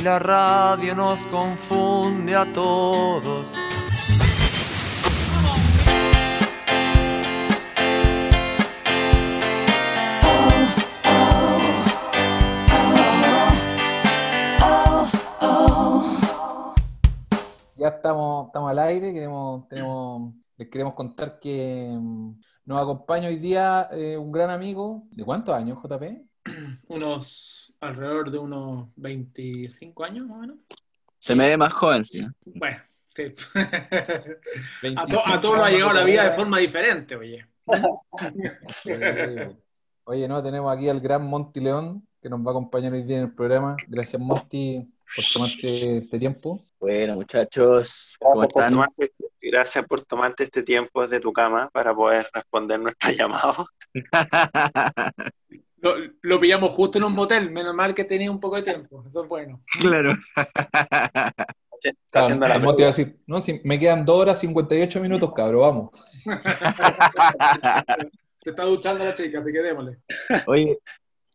y la radio nos confunde a todos. Ya estamos, estamos al aire, queremos, tenemos, les queremos contar que mm, nos acompaña hoy día eh, un gran amigo. ¿De cuántos años, JP? Unos alrededor de unos 25 años más o menos. Se me ve más joven, sí. Bueno, sí. a, 25 to- a todos nos ha llegado la vida de forma diferente, oye. Oye, no, tenemos aquí al gran Monty León, que nos va a acompañar hoy día en el programa. Gracias, Monty, por tomarte este tiempo. Bueno, muchachos, ¿cómo Gracias por, están? tomarte, gracias por tomarte este tiempo desde tu cama para poder responder nuestro llamado. Lo, lo pillamos justo en un motel, menos mal que tenía un poco de tiempo. Eso es bueno. claro. Está haciendo la el Monty va a decir, no, si me quedan 2 horas 58 minutos, cabrón, vamos. Se está duchando la chica, así que démosle. Oye,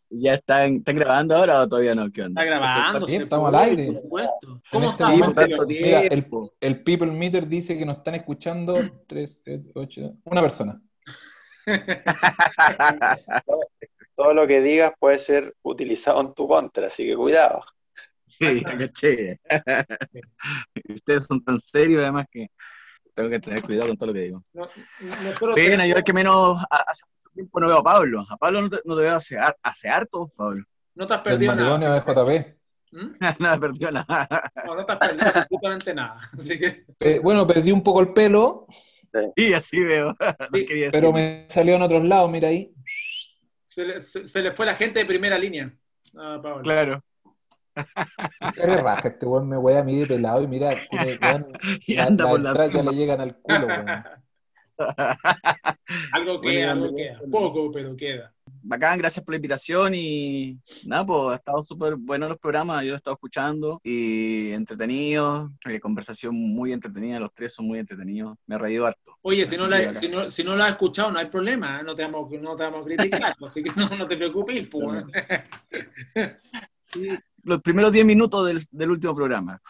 ¿ya están, están grabando ahora o todavía no? ¿Qué onda? Está grabando. bien, estamos al aire. Por supuesto. ¿Cómo este momento- Mira, el-. El People Meter dice que nos están escuchando 3, 8, una persona. Todo lo que digas puede ser utilizado en tu contra, así que cuidado. Sí, caché. Ustedes son tan serios, además, que tengo que tener cuidado con todo lo que digo. No- Pena, tenemos- yo que menos hace mucho tiempo no veo a Pablo. A Pablo no te, no te veo hace, hace harto, Pablo. no te has perdido nada. de JP. ¿Mm? Nada, perdió nada. No, no te has perdido absolutamente nada. Así que Eh, bueno, perdí un poco el pelo, Y así veo. No Sí, pero me salió en otros lados, mira ahí. Se le, se- se le fue la gente de primera línea. a Pablo. Claro. Qué raja, este weón me wea a mí de pelado y mira, tiene, weón, Y la- anda las por la entradas ya le llegan al culo, weón. algo Bueno, queda, y algo queda. Poco, pero queda. Bacán, gracias por la invitación y nada, pues ha estado súper bueno los programas, yo lo he estado escuchando y entretenidos, eh, conversación muy entretenida, los tres son muy entretenidos, me he reído harto. Oye, si no, la, si, no, si no lo has escuchado, no hay problema, ¿eh? no, te vamos, no te vamos a criticar, así que no, no te preocupes. pues, ¿eh? Sí, los primeros 10 minutos del, del último programa.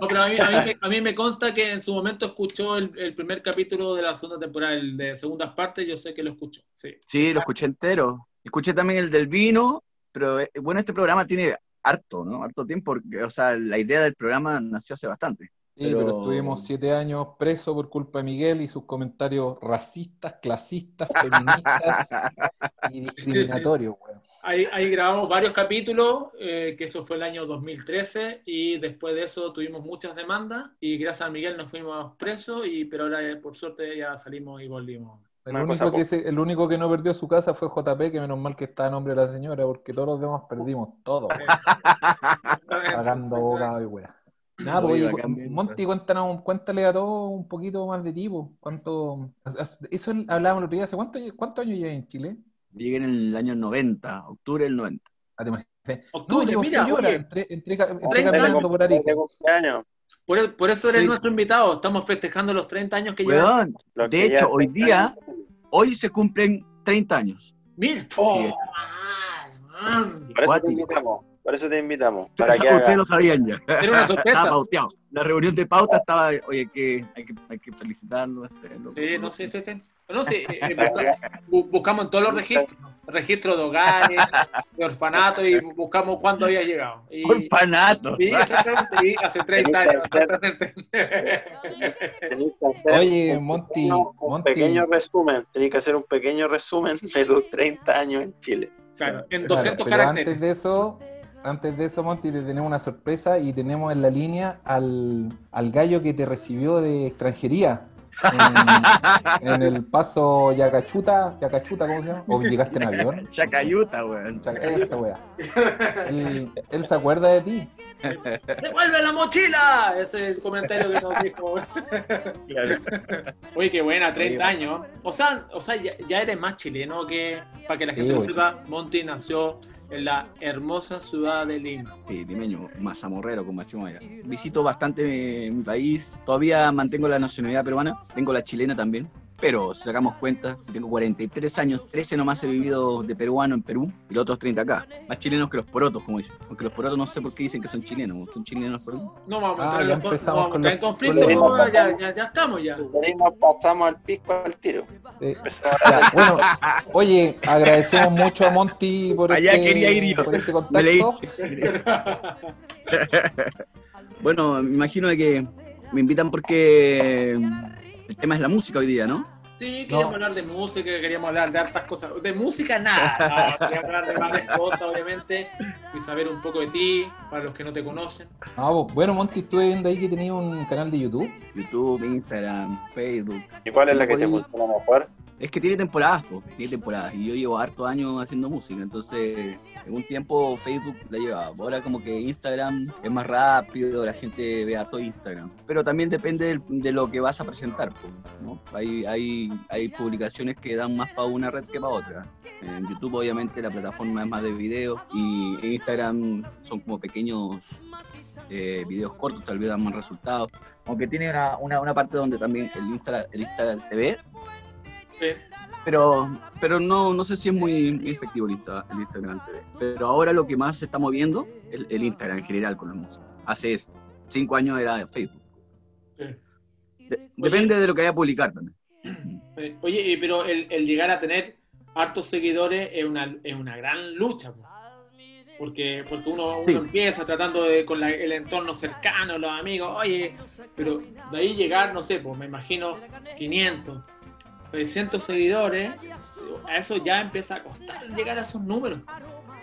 No, pero a mí, a, a me consta que en su momento escuchó el, el primer capítulo de la segunda temporada, el de segundas partes, yo sé que lo escuchó. Sí. Sí, lo escuché entero. Escuché también el del vino, pero eh, bueno, este programa tiene harto, ¿no? Harto tiempo, porque, o sea, la idea del programa nació hace bastante. Sí, pero, Pero- estuvimos siete años presos por culpa de Miguel y sus comentarios racistas, clasistas, feministas y discriminatorios, weón. Ahí, ahí grabamos varios capítulos, eh, que eso fue el año 2013, y después de eso tuvimos muchas demandas, y gracias a Miguel nos fuimos presos, y, pero ahora eh, por suerte ya salimos y volvimos. El único, que po- se- el único que no perdió su casa fue JP, que menos mal que está a nombre de la señora, porque todos los demás perdimos todo, weón. Pagando abogado y weón. Nada, pues, Monty, cuéntanos, cuéntale a todos un poquito más de ti, pues. ¿Cuánto, eso hablábamos el otro día, ¿hace cuánto, cuántos años llevas en Chile? Llegué en el año 90, octubre del 90. Ah, te imaginas. No, Octubre, llevo mira, oye, entré, entré, ca- entré 30 caminando por cumpleaños. por, por eso eres Sí. nuestro invitado, estamos festejando los 30 años que llevamos. De que ya hecho, hoy día, hoy se cumplen 30 años. Mira, Oh, Sí. man, por eso te invitamos. Por eso te invitamos. Para que Ustedes lo sabían ya. era una Estaba sorpresa. pauteado. La reunión de pauta estaba, oye, que hay que, hay que felicitarlo. este, lo- Sí, no sé, sí, sí. No, sí, eh, eh, busca- bu- buscamos en todos los registros, registros de hogares, de orfanatos, y buscamos cuándo había llegado. Y, Orfanato. Sí, exactamente, sí, hace 30 años. Oye, un Monty, pequeño- un Monty. pequeño resumen. Tenés que hacer un pequeño resumen de tus 30 años en Chile. Claro, en Claro, 200 pero caracteres. antes de eso, antes de eso, Monty, te tenemos una sorpresa y tenemos en la línea al, al gallo que te recibió de extranjería en, en el paso Yacachuta, Yacachuta, ¿cómo se llama? ¿O llegaste en avión? Chacayuta, weón. Esa wea. Él, él se acuerda de ti. ¡Devuelve la mochila! Ese es el comentario que nos dijo. Claro. Oye, qué buena, 30 Oye, años. O sea, o sea ya, ya eres más chileno que, para que la Sí, gente lo sepa, Monty nació en la hermosa ciudad de Lima. Sí, limeño, mazamorrero, decimos allá. Visito bastante mi, mi país. Todavía mantengo la nacionalidad peruana. Tengo la chilena también. Pero si sacamos cuenta, tengo 43 años, 13 nomás he vivido de peruano en Perú y los otros 30 acá. Más chilenos que los porotos, como dicen. Aunque los porotos no sé por qué dicen que son chilenos. ¿Son chilenos por Perú? No vamos a Ah, entrar en, no vamos con en los- conflicto, con los- no, ya, ya, ya estamos ya. Nos pasamos al pisco al tiro. Eh, ya, bueno, oye, agradecemos mucho a Monty por, Allá este, quería ir yo. por este Me contacto. Bueno, me imagino de que me invitan porque el tema es la música hoy día, ¿no? Sí, queríamos No. hablar de música, queríamos hablar de hartas cosas. De música nada, no, queríamos hablar de varias cosas, obviamente, y saber un poco de ti, para los que no te conocen. No, pues, bueno, Monty, estuve viendo ahí que tenía un canal de YouTube. YouTube, Instagram, Facebook. ¿Y cuál es la que te Podí- funciona mejor? Es que tiene temporadas, po, tiene temporadas. Y yo llevo harto años haciendo música, entonces en un tiempo Facebook la llevaba. Ahora como que Instagram es más rápido, la gente ve harto Instagram. Pero también depende de, lo que vas a presentar, po, ¿no? Hay, hay, hay publicaciones que dan más para una red que para otra. En YouTube obviamente la plataforma es más de video y en Instagram son como pequeños eh, videos cortos, tal vez dan más resultados. Aunque tiene una, una, una parte donde también el Instagram, el Instagram TV Sí. pero pero no, no sé si es muy, muy efectivo el, Insta- el Instagram TV. Pero ahora lo que más se está moviendo es el, el Instagram en general con la música. Hace cinco años era Facebook. Sí. De- depende de lo que haya a publicar también. Oye, pero el, el llegar a tener hartos seguidores es una, es una gran lucha. po. Porque, porque uno, uno Sí. empieza tratando de, con la- el entorno cercano, los amigos, oye, pero de ahí llegar, no sé, pues me imagino 500, 600 seguidores, a eso ya empieza a costar llegar a esos números.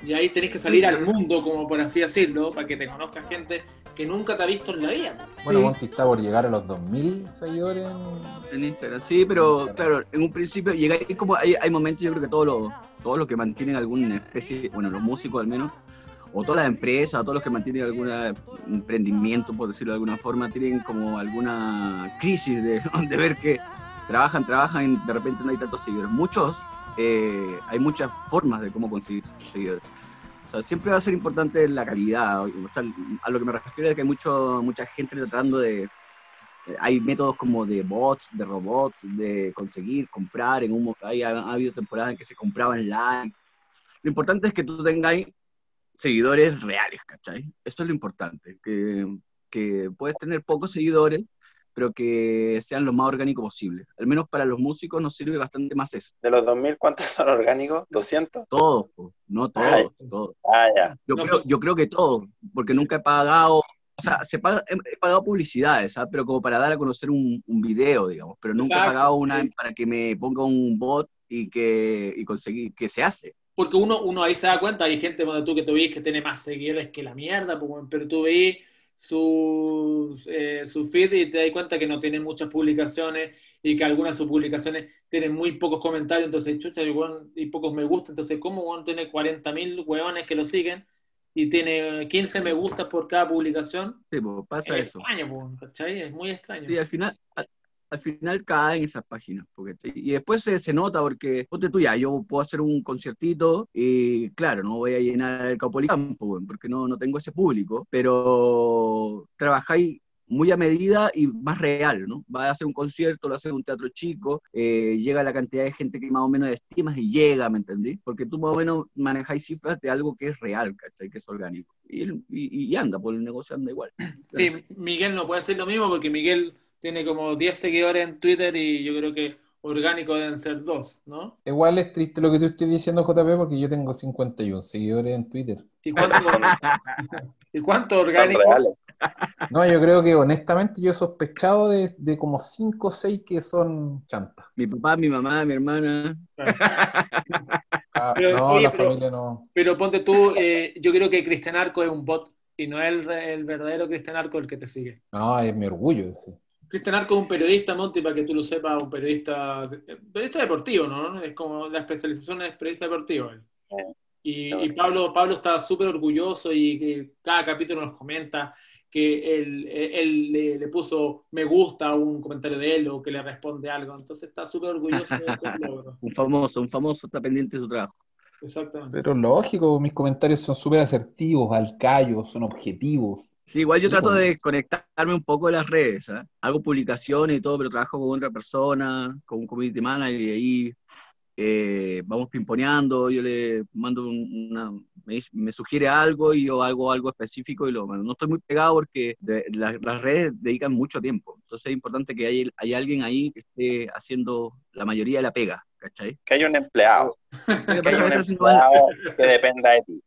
Y ahí tenés que salir al mundo, como por así decirlo, para que te conozca gente que nunca te ha visto en la vida. Bueno, Sí. Monty está por llegar a los 2000 seguidores en... En Instagram, sí, pero claro, en un principio llega ahí como hay, hay momentos, yo creo que todos los, todos los que mantienen alguna especie, bueno, los músicos al menos, o todas las empresas, o todos los que mantienen algún emprendimiento, por decirlo de alguna forma, tienen como alguna crisis de, de ver que trabajan, trabajan y de repente no hay tantos seguidores. Muchos, eh, hay muchas formas de cómo conseguir seguidores. O sea, siempre va a ser importante la calidad. O sea, a lo que me refiero es que hay mucho, mucha gente tratando de, hay métodos como de bots, de robots, de conseguir, comprar. En un, hay, ha, ha habido temporadas en que se compraban likes. Lo importante es que tú tengas seguidores reales, ¿cachai? Eso es lo importante, que, que puedes tener pocos seguidores, pero que sean lo más orgánico posible. Al menos para los músicos nos sirve bastante más eso. De los 2000, ¿cuántos son orgánicos? ¿200? Todos, no todos, Ay. todos. Ah, ya. Yo, No, creo, yo creo que todos, porque nunca he pagado, o sea, se paga- he, pagado publicidades, ¿sabes? Pero como para dar a conocer un, un video, digamos, pero nunca he pagado una para que me ponga un bot y que y conseguir que se hace. Porque uno, uno ahí se da cuenta, hay gente como tú que tú veis que tiene más seguidores que la mierda, pero tú veis su, eh, su feed y te das cuenta que no tiene muchas publicaciones y que algunas de sus publicaciones tienen muy pocos comentarios, entonces chucha, y, pocos me gusta, entonces ¿cómo weón tiene 40.000 hueones que lo siguen y tiene 15 me gustas por cada publicación? Sí, pues, pasa Es eso. extraño, pues, ¿cachai? Es muy extraño. Sí, al final, al, al final caen esas páginas. Porque, y después se, se nota porque, ponte tú ya, yo puedo hacer un conciertito y claro, no voy a llenar el Caupolicán, bueno, porque no, no tengo ese público, pero trabajáis muy a medida y más real, ¿no? Vas a hacer un concierto, lo haces en un teatro chico, eh, llega la cantidad de gente que más o menos estimas y llega, ¿me entendí? Porque tú más o menos manejáis cifras de algo que es real, ¿cachai? Que es orgánico. Y, y, y anda, pues el negocio anda igual. Sí, Miguel no puede decir lo mismo porque Miguel tiene como 10 seguidores en Twitter y yo creo que orgánico deben ser dos, ¿no? Igual es triste lo que tú estás diciendo, JP, porque yo tengo 51 seguidores en Twitter. ¿Y cuánto, ¿y cuánto orgánico? No, yo creo que honestamente yo he sospechado de, de como 5 o 6 que son chantas. Mi papá, mi mamá, mi hermana, Ah, Pero, no, oye, la pero- familia no. Pero ponte tú, eh, yo creo que Cristian Arco es un bot y no es el, re- el verdadero Cristian Arco el que te sigue. No, es mi orgullo. sí. Cristian Arco es un periodista, Monty, para que tú lo sepas, un periodista, eh, periodista deportivo, ¿no? Es como la especialización es periodista deportivo. Y, y Pablo, Pablo está súper orgulloso y cada capítulo nos comenta que él, él le, le puso me gusta a un comentario de él o que le responde algo. Entonces está súper orgulloso de logros. un famoso, un famoso está pendiente de su trabajo. Exactamente. Pero lógico, mis comentarios son súper asertivos, al callo, son objetivos. Sí, igual yo trato de conectarme un poco de las redes. ¿ah? Hago publicaciones y todo, pero trabajo con otra persona, con un community manager y ahí eh, vamos pimponeando. Yo le mando un- una. Me, me sugiere algo y yo hago algo específico y lo mando. No estoy muy pegado porque de- la- las redes dedican mucho tiempo. Entonces es importante que haya, hay alguien ahí que esté haciendo la mayoría de la pega. ¿Cachai? Que hay un empleado, que hay es un empleado que dependa de ti.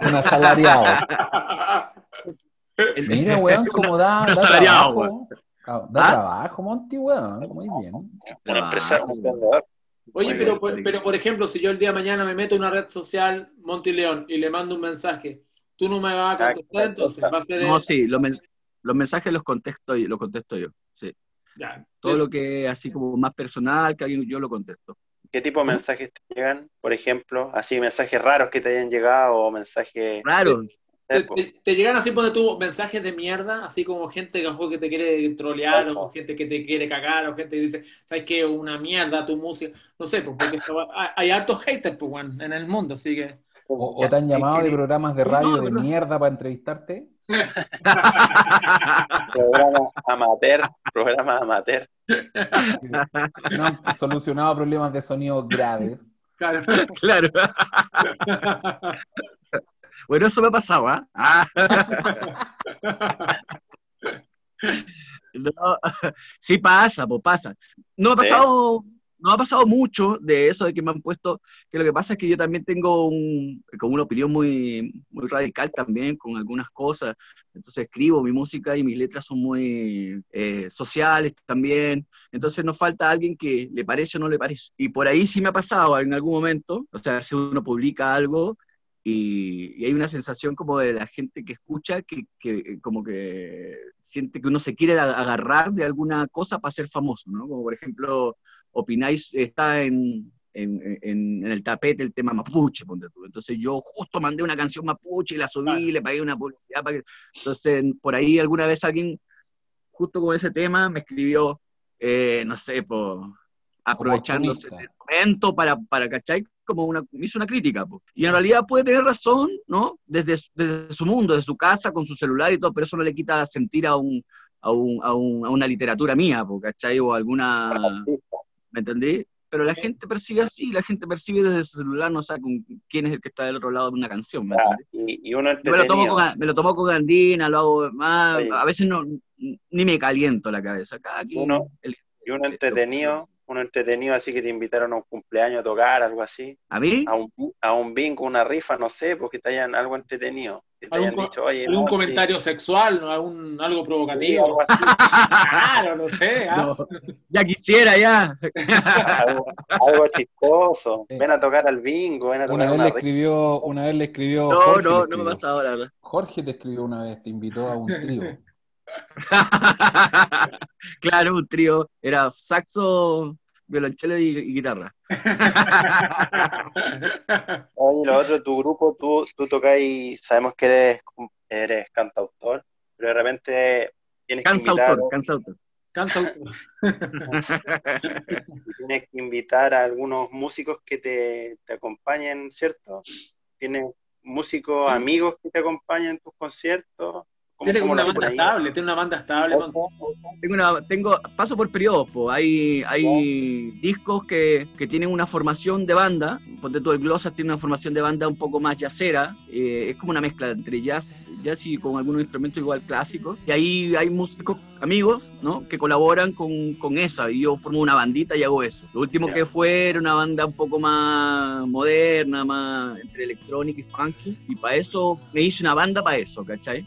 Un asalariado. el- Mira, weón, cómo da, da trabajo. Ah, Da ¿Ah? trabajo, Monty, weón. Muy bien. Un empresario, un sí. vendedor. Oye, pero, por- pero por ejemplo, si yo el día de mañana me meto en una red social, Monty León, y le mando un mensaje, tú no me vas a contestar, entonces va a ser... No, sí, los, men- los mensajes los contesto, yo- los contesto yo. Sí. Ya. Todo lo que es así como más personal, que alguien yo lo contesto. ¿Qué tipo de mensajes te llegan? Por ejemplo, así mensajes raros que te hayan llegado o mensajes... Claro, ¿Te, te- te llegan así, pone tú, mensajes de mierda, así como gente que, te quiere trolear, o gente que te quiere cagar, o gente que dice, ¿sabes qué? Una mierda tu música. No sé, pues, porque hay, hay hartos haters, pues, en el mundo, así que... O, o te han llamado de programas de radio No, de mierda para entrevistarte. Programas amateur, programas amateur. No han solucionado problemas de sonido graves. Claro. claro. Bueno, eso me ha pasado, ¿ah? Ah. No, sí pasa, pues pasa. No me ha pasado, no me ha pasado mucho de eso de que me han puesto, que lo que pasa es que yo también tengo un, como una opinión muy, muy radical también con algunas cosas. Entonces escribo mi música y mis letras son muy eh, sociales también. Entonces nos falta alguien que le parece o no le parece. Y por ahí sí me ha pasado en algún momento, o sea, si uno publica algo y, y hay una sensación como de la gente que escucha que, que como que siente que uno se quiere agarrar de alguna cosa para ser famoso, ¿no? Como por ejemplo, opináis, está en, en, en- en el tapete el tema mapuche, ponte tú. Entonces yo justo mandé una canción mapuche y la subí, le pagué una publicidad para que... Entonces por ahí alguna vez alguien, justo con ese tema, me escribió, eh, no sé, por aprovechándose del momento para, para ¿cachai? Como una, hizo una crítica, po. y en realidad puede tener razón, ¿no? Desde, desde su mundo, desde su casa, con su celular y todo, pero eso no le quita sentir a un, a, un, a, un- a una literatura mía, po, ¿cachai? O alguna. ¿me entendí? Pero la gente percibe así, la gente percibe desde su celular, no sabe con quién es el que está del otro lado de una canción, ¿me Ah, y, y uno me lo, tomo con, me lo tomo con Andina, lo hago más, a veces no, ni me caliento la cabeza. Cada Uno- el- Y uno entretenido, uno entretenido así que te invitaron a un cumpleaños a tocar, algo así, ¿A mí? a un, a un bingo, una rifa, no sé, porque te hayan algo entretenido. Que te Algún hayan dicho, oye, ¿Algún comentario sexual, ¿no? ¿Algún, algo sí, provocativo? algo así, Claro, no sé. ¿ah? No, ya quisiera, ya. algo, algo chistoso. Ven a tocar al bingo, ven a Una tocar vez una le rifa. escribió, una vez le escribió No, Jorge, no, no me la verdad. Jorge te escribió una vez, te invitó a un trío. claro, un trío. Era saxo, violonchelo y, y guitarra. Oye, lo otro, tu grupo, tú, tú tocas y sabemos que eres, eres cantautor, pero de repente tienes que invitar, Cansautor, cansautor. Cansa. tienes que invitar a algunos músicos que te, te acompañen, ¿cierto? Tienes músicos, amigos que te acompañan en tus conciertos. ¿Cómo- Tiene como una banda estable, tiene una banda estable. Tengo una, tengo, paso por periodos, po. hay, hay discos que, que tienen una formación de banda, ponte tú el Glossas tiene una formación de banda un poco más jazzera, eh, es como una mezcla entre jazz, jazz y con algunos instrumentos igual clásicos, y ahí hay músicos amigos, ¿no? que colaboran con, con esa, y yo formo una bandita y hago eso. Lo último Ya. que fue era una banda un poco más moderna, más entre electrónica y funky, y para eso me hice una banda para eso, ¿cachai?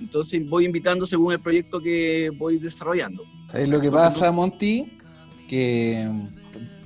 Entonces voy invitando según el proyecto que voy desarrollando. ¿Sabes lo que pasa, Monty? Que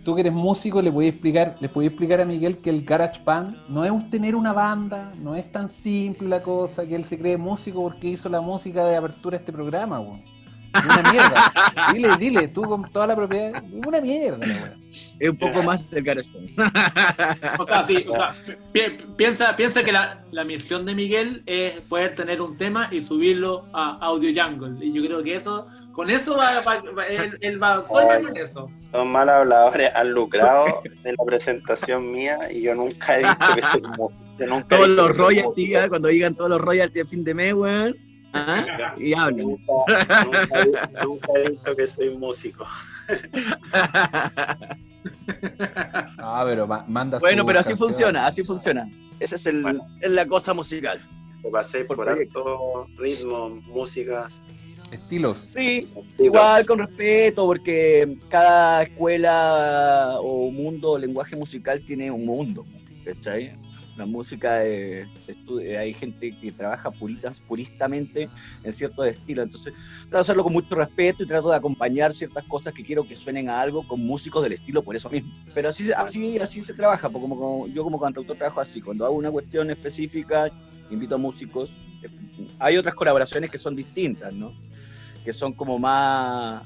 tú que eres músico le puedes explicar, le puedes explicar a Miguel que el Garage Band no es tener una banda, no es tan simple la cosa, que él se cree músico porque hizo la música de apertura de este programa, weón. Una mierda. Dile, dile, tú con toda la propiedad, una mierda la. Es un poco más del garage band. O sea, sí, o sea, pi- piensa, piensa que la, la misión de Miguel es poder tener un tema y subirlo a Audio Jungle. Y yo creo que eso, con eso va, va- va- él, él va a soñar con eso. Los mal habladores han lucrado de la presentación mía y yo nunca he visto que he Todos los royalties. ¿eh? cuando digan todos los royalties a fin de mes, weón. ¿Ah? Y hablan. Nunca, nunca- nunca he dicho que soy músico. Ah, pero ma- manda Bueno, pero así funciona, así funciona. Esa es, el, Bueno. es la cosa musical. Te pasé Por por alto ritmo, música. Estilos. Sí, igual con respeto, porque cada escuela o mundo o lenguaje musical tiene un mundo, ¿cachai? La música, eh, se estudia, hay gente que trabaja purita, puristamente en ciertos estilos, entonces trato de hacerlo con mucho respeto y trato de acompañar ciertas cosas que quiero que suenen a algo con músicos del estilo por eso mismo. Pero así, así, así se trabaja, porque como, como- yo como cantautor trabajo así, cuando hago una cuestión específica, invito a músicos, eh, hay otras colaboraciones que son distintas, ¿no? que son como más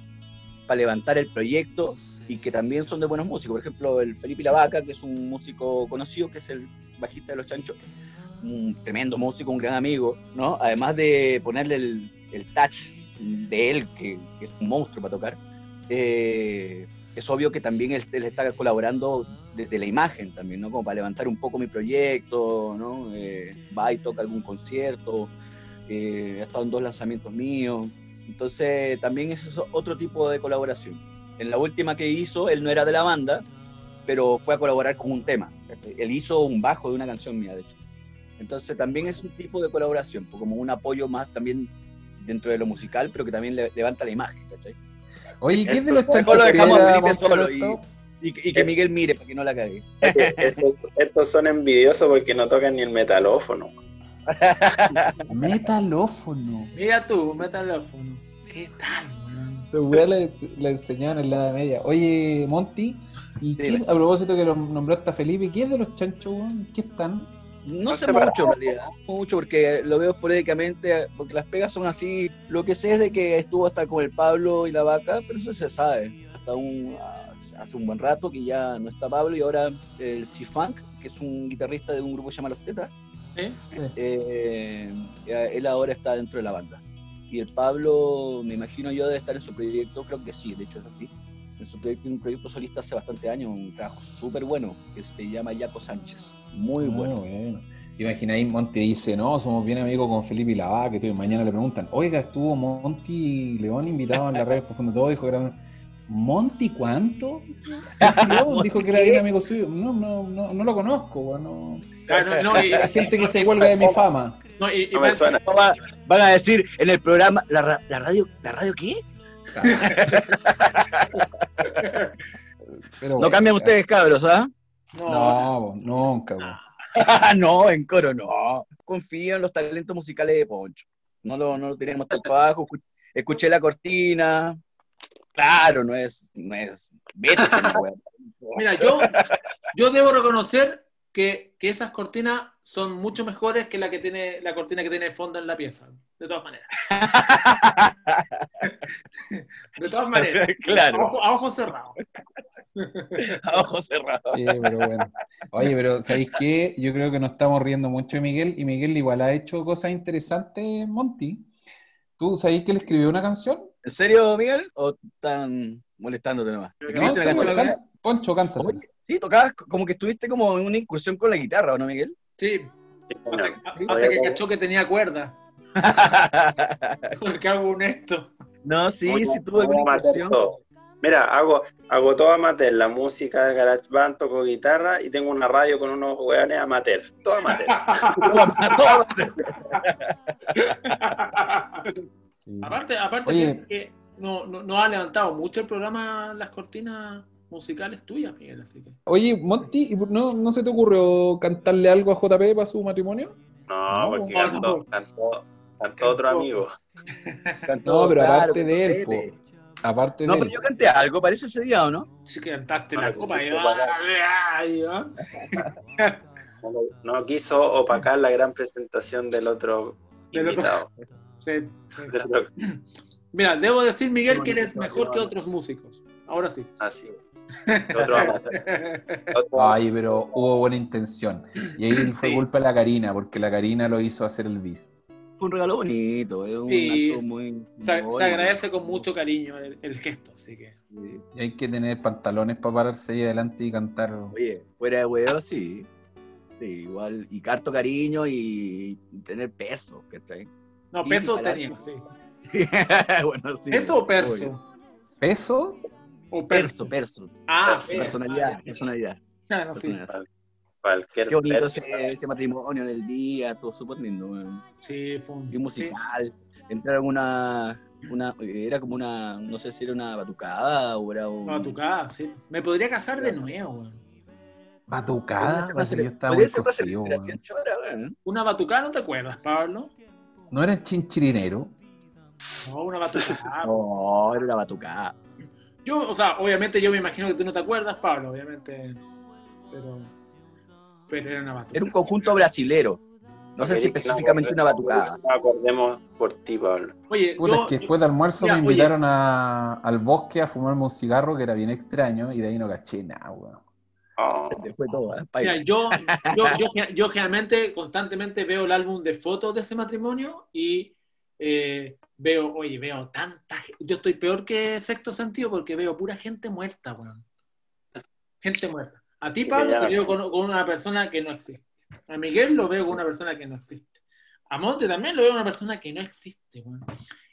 para levantar el proyecto y que también son de buenos músicos. Por ejemplo, el Felipe Lavaca, que es un músico conocido, que es el bajista de Los Chanchos, un tremendo músico, un gran amigo, ¿no? Además de ponerle el, el touch de él, que, es un monstruo para tocar, eh, es obvio que también él, está colaborando desde la imagen también, ¿no? Como para levantar un poco mi proyecto, ¿no? Eh, va y toca algún concierto, eh, ha estado en dos lanzamientos míos, entonces también es otro tipo de colaboración. En la última que hizo, él no era de la banda, pero fue a colaborar con un tema. Él hizo un bajo de una canción mía, de hecho. Entonces también es un tipo de colaboración, pues, como un apoyo más también dentro de lo musical, pero que también le- levanta la imagen. ¿cachai? Oye, ¿qué es de los chanchos? lo dejamos que a era Felipe solo Rosto? Y, que- y que Miguel mire para que no la cague. Estos, estos son envidiosos porque no tocan ni el metalófono. Metalófono. Mira tú, metalófono. ¿Qué tal, Se weá le enseñaban en la Edad media. Oye, Monty, ¿y qué, a propósito que lo nombraste a Felipe, qué es de los chanchos, weón? ¿Qué están? No No sé mucho en realidad, mucho porque lo veo esporádicamente, porque las pegas son así. Lo que sé es de que estuvo hasta con el Pablo y la vaca, pero eso se sabe. Hasta un, hace un buen rato que ya no está Pablo y ahora el C-Funk, que es un guitarrista de un grupo que se llama Los Tetas, ¿Eh? eh, él ahora está dentro de la banda. Y el Pablo, me imagino yo, debe estar en su proyecto, creo que sí, de hecho es así. En su proyecto, un proyecto solista hace bastante años, un trabajo súper bueno, que se llama Yaco Sánchez. Muy Ah, bueno. bueno. Imagináis, Monty dice, no, somos bien amigos con Felipe Lavaca, y mañana le preguntan, oiga, estuvo Monty León invitado en la red pasando todo, dijo que era... ¿Monty cuánto? Dijo que era bien amigo suyo. No, no, no, no lo conozco, weón. No. Claro, no, no, y, Hay gente que se huelga de mi fama. no, y- y No me van- suena. Va- van a decir en el programa, ¿la, la radio, ¿la radio qué? Pero No bueno, cambian ustedes, cabros, ¿ah? no, No, nunca, weón. no, en coro no. Confío en los talentos musicales de Poncho. No lo, no lo tenemos tanto abajo. Escu- Escuché la cortina. Claro, no es, no es weón. Mira, yo, yo debo reconocer que, que esas cortinas son mucho mejores que la que tiene la cortina que tiene de fondo en la pieza. De todas maneras. De todas maneras. Claro. A ojo, a ojo cerrado. A ojos cerrados. Sí, pero bueno. Oye, pero ¿sabéis qué? Yo creo que nos estamos riendo mucho de Miguel y Miguel igual ha hecho cosas interesantes, Monty. ¿Tú sabéis que le escribió una canción? ¿En serio, Miguel? ¿O están molestándote nomás? No, ¿Escribiste sí, can-? Poncho, canta. Sí, tocabas como que estuviste como en una incursión con la guitarra, ¿o no, Miguel? Sí, hasta, que cachó que tenía cuerda. Porque hago un esto. no, sí, Muy- sí tuvo alguna amateur incursión. todo. Mira, hago, hago todo amateur, la música de GarageBand, toco guitarra y tengo una radio con unos hueones amateur, todo amateur. Todo- Sí. aparte, aparte Oye. que, no, no, no ha levantado mucho el programa las cortinas musicales tuyas, Miguel, así que. Oye, Monty, ¿no, ¿no se te ocurrió cantarle algo a JP para su matrimonio? No, No, porque no, cantó, no. cantó, cantó otro amigo. Cantó, No, pero claro, aparte de él, po. Aparte No, de pero él. yo canté algo, parece ese día, ¿o no? Sí que cantaste la copa y va. No, no quiso opacar la gran presentación del otro Del otro. invitado. Sí, sí. Mira, debo decir, Miguel, que eres mejor que otros músicos. Ahora sí. Así. Otro Ay, pero hubo buena intención. Y ahí fue Sí. culpa de la Karina, porque la Karina lo hizo hacer el bis. Fue un regalo bonito, es un Sí, acto muy... Se, se agradece con mucho cariño el, el gesto, así que. Sí. Y hay que tener pantalones para pararse ahí adelante y cantar. Oye, fuera de huevo, sí. Sí, igual. Y carto cariño y, y tener peso, ¿cachai? No, peso tenía, sí. bueno, sí. ¿Peso o obvio. perso? ¿Peso? O Perso, perso. Ah, Perso. perso. Personalidad, personalidad. Ah, sí. personalidad. Cualquier Qué bonito ese, ese matrimonio en el día, todo súper lindo. Sí, fue un. Y musical. Entraron una, una, era como una, no sé si era una batucada o era Sí, un... batucada, sí. Me podría casar de nuevo, weón. Batucada, yo estaba muy. Una batucada, ¿no te acuerdas, Pablo? ¿No era chinchirinero? No, una batucada. No, era una batucada. Yo, o sea, obviamente yo me imagino que tú no te acuerdas, Pablo, obviamente. Pero. Pero era una batucada. Era un conjunto brasilero. No sé si específicamente una batucada. acordemos- por ti, Pablo. Oye, Puta, yo, es que después de almuerzo Mira, me invitaron a- al bosque a fumarme un cigarro que era bien extraño y de ahí no caché nada, weón. Oh, todo, ¿eh? mira, yo, yo, yo, yo generalmente, constantemente veo el álbum de fotos de ese matrimonio y eh, veo, oye, veo tanta ge- Yo estoy peor que sexto sentido porque veo pura gente muerta, weón. Gente muerta. A ti, Pablo, te veo con, con una persona que no existe. A Miguel lo veo con una persona que no existe. A Monte también lo veo con una persona que no existe, weón.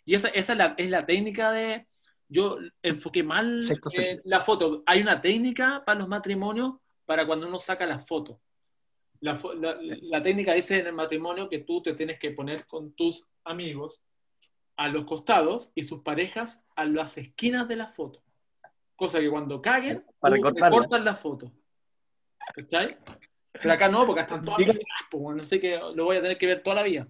Y esa, esa es, la, es la técnica de. Yo enfoqué mal Sexto eh, sentido. la foto. Hay una técnica para los matrimonios para cuando uno saca las fotos. La, la- la técnica dice en el matrimonio que tú te tienes que poner con tus amigos a los costados y sus parejas a las esquinas de la foto. Cosa que cuando caguen, Para recortarla. recortas la foto. ¿Cachai? Pero acá no, porque están todas pegadas, pues, no sé que lo voy a tener que ver toda la vida.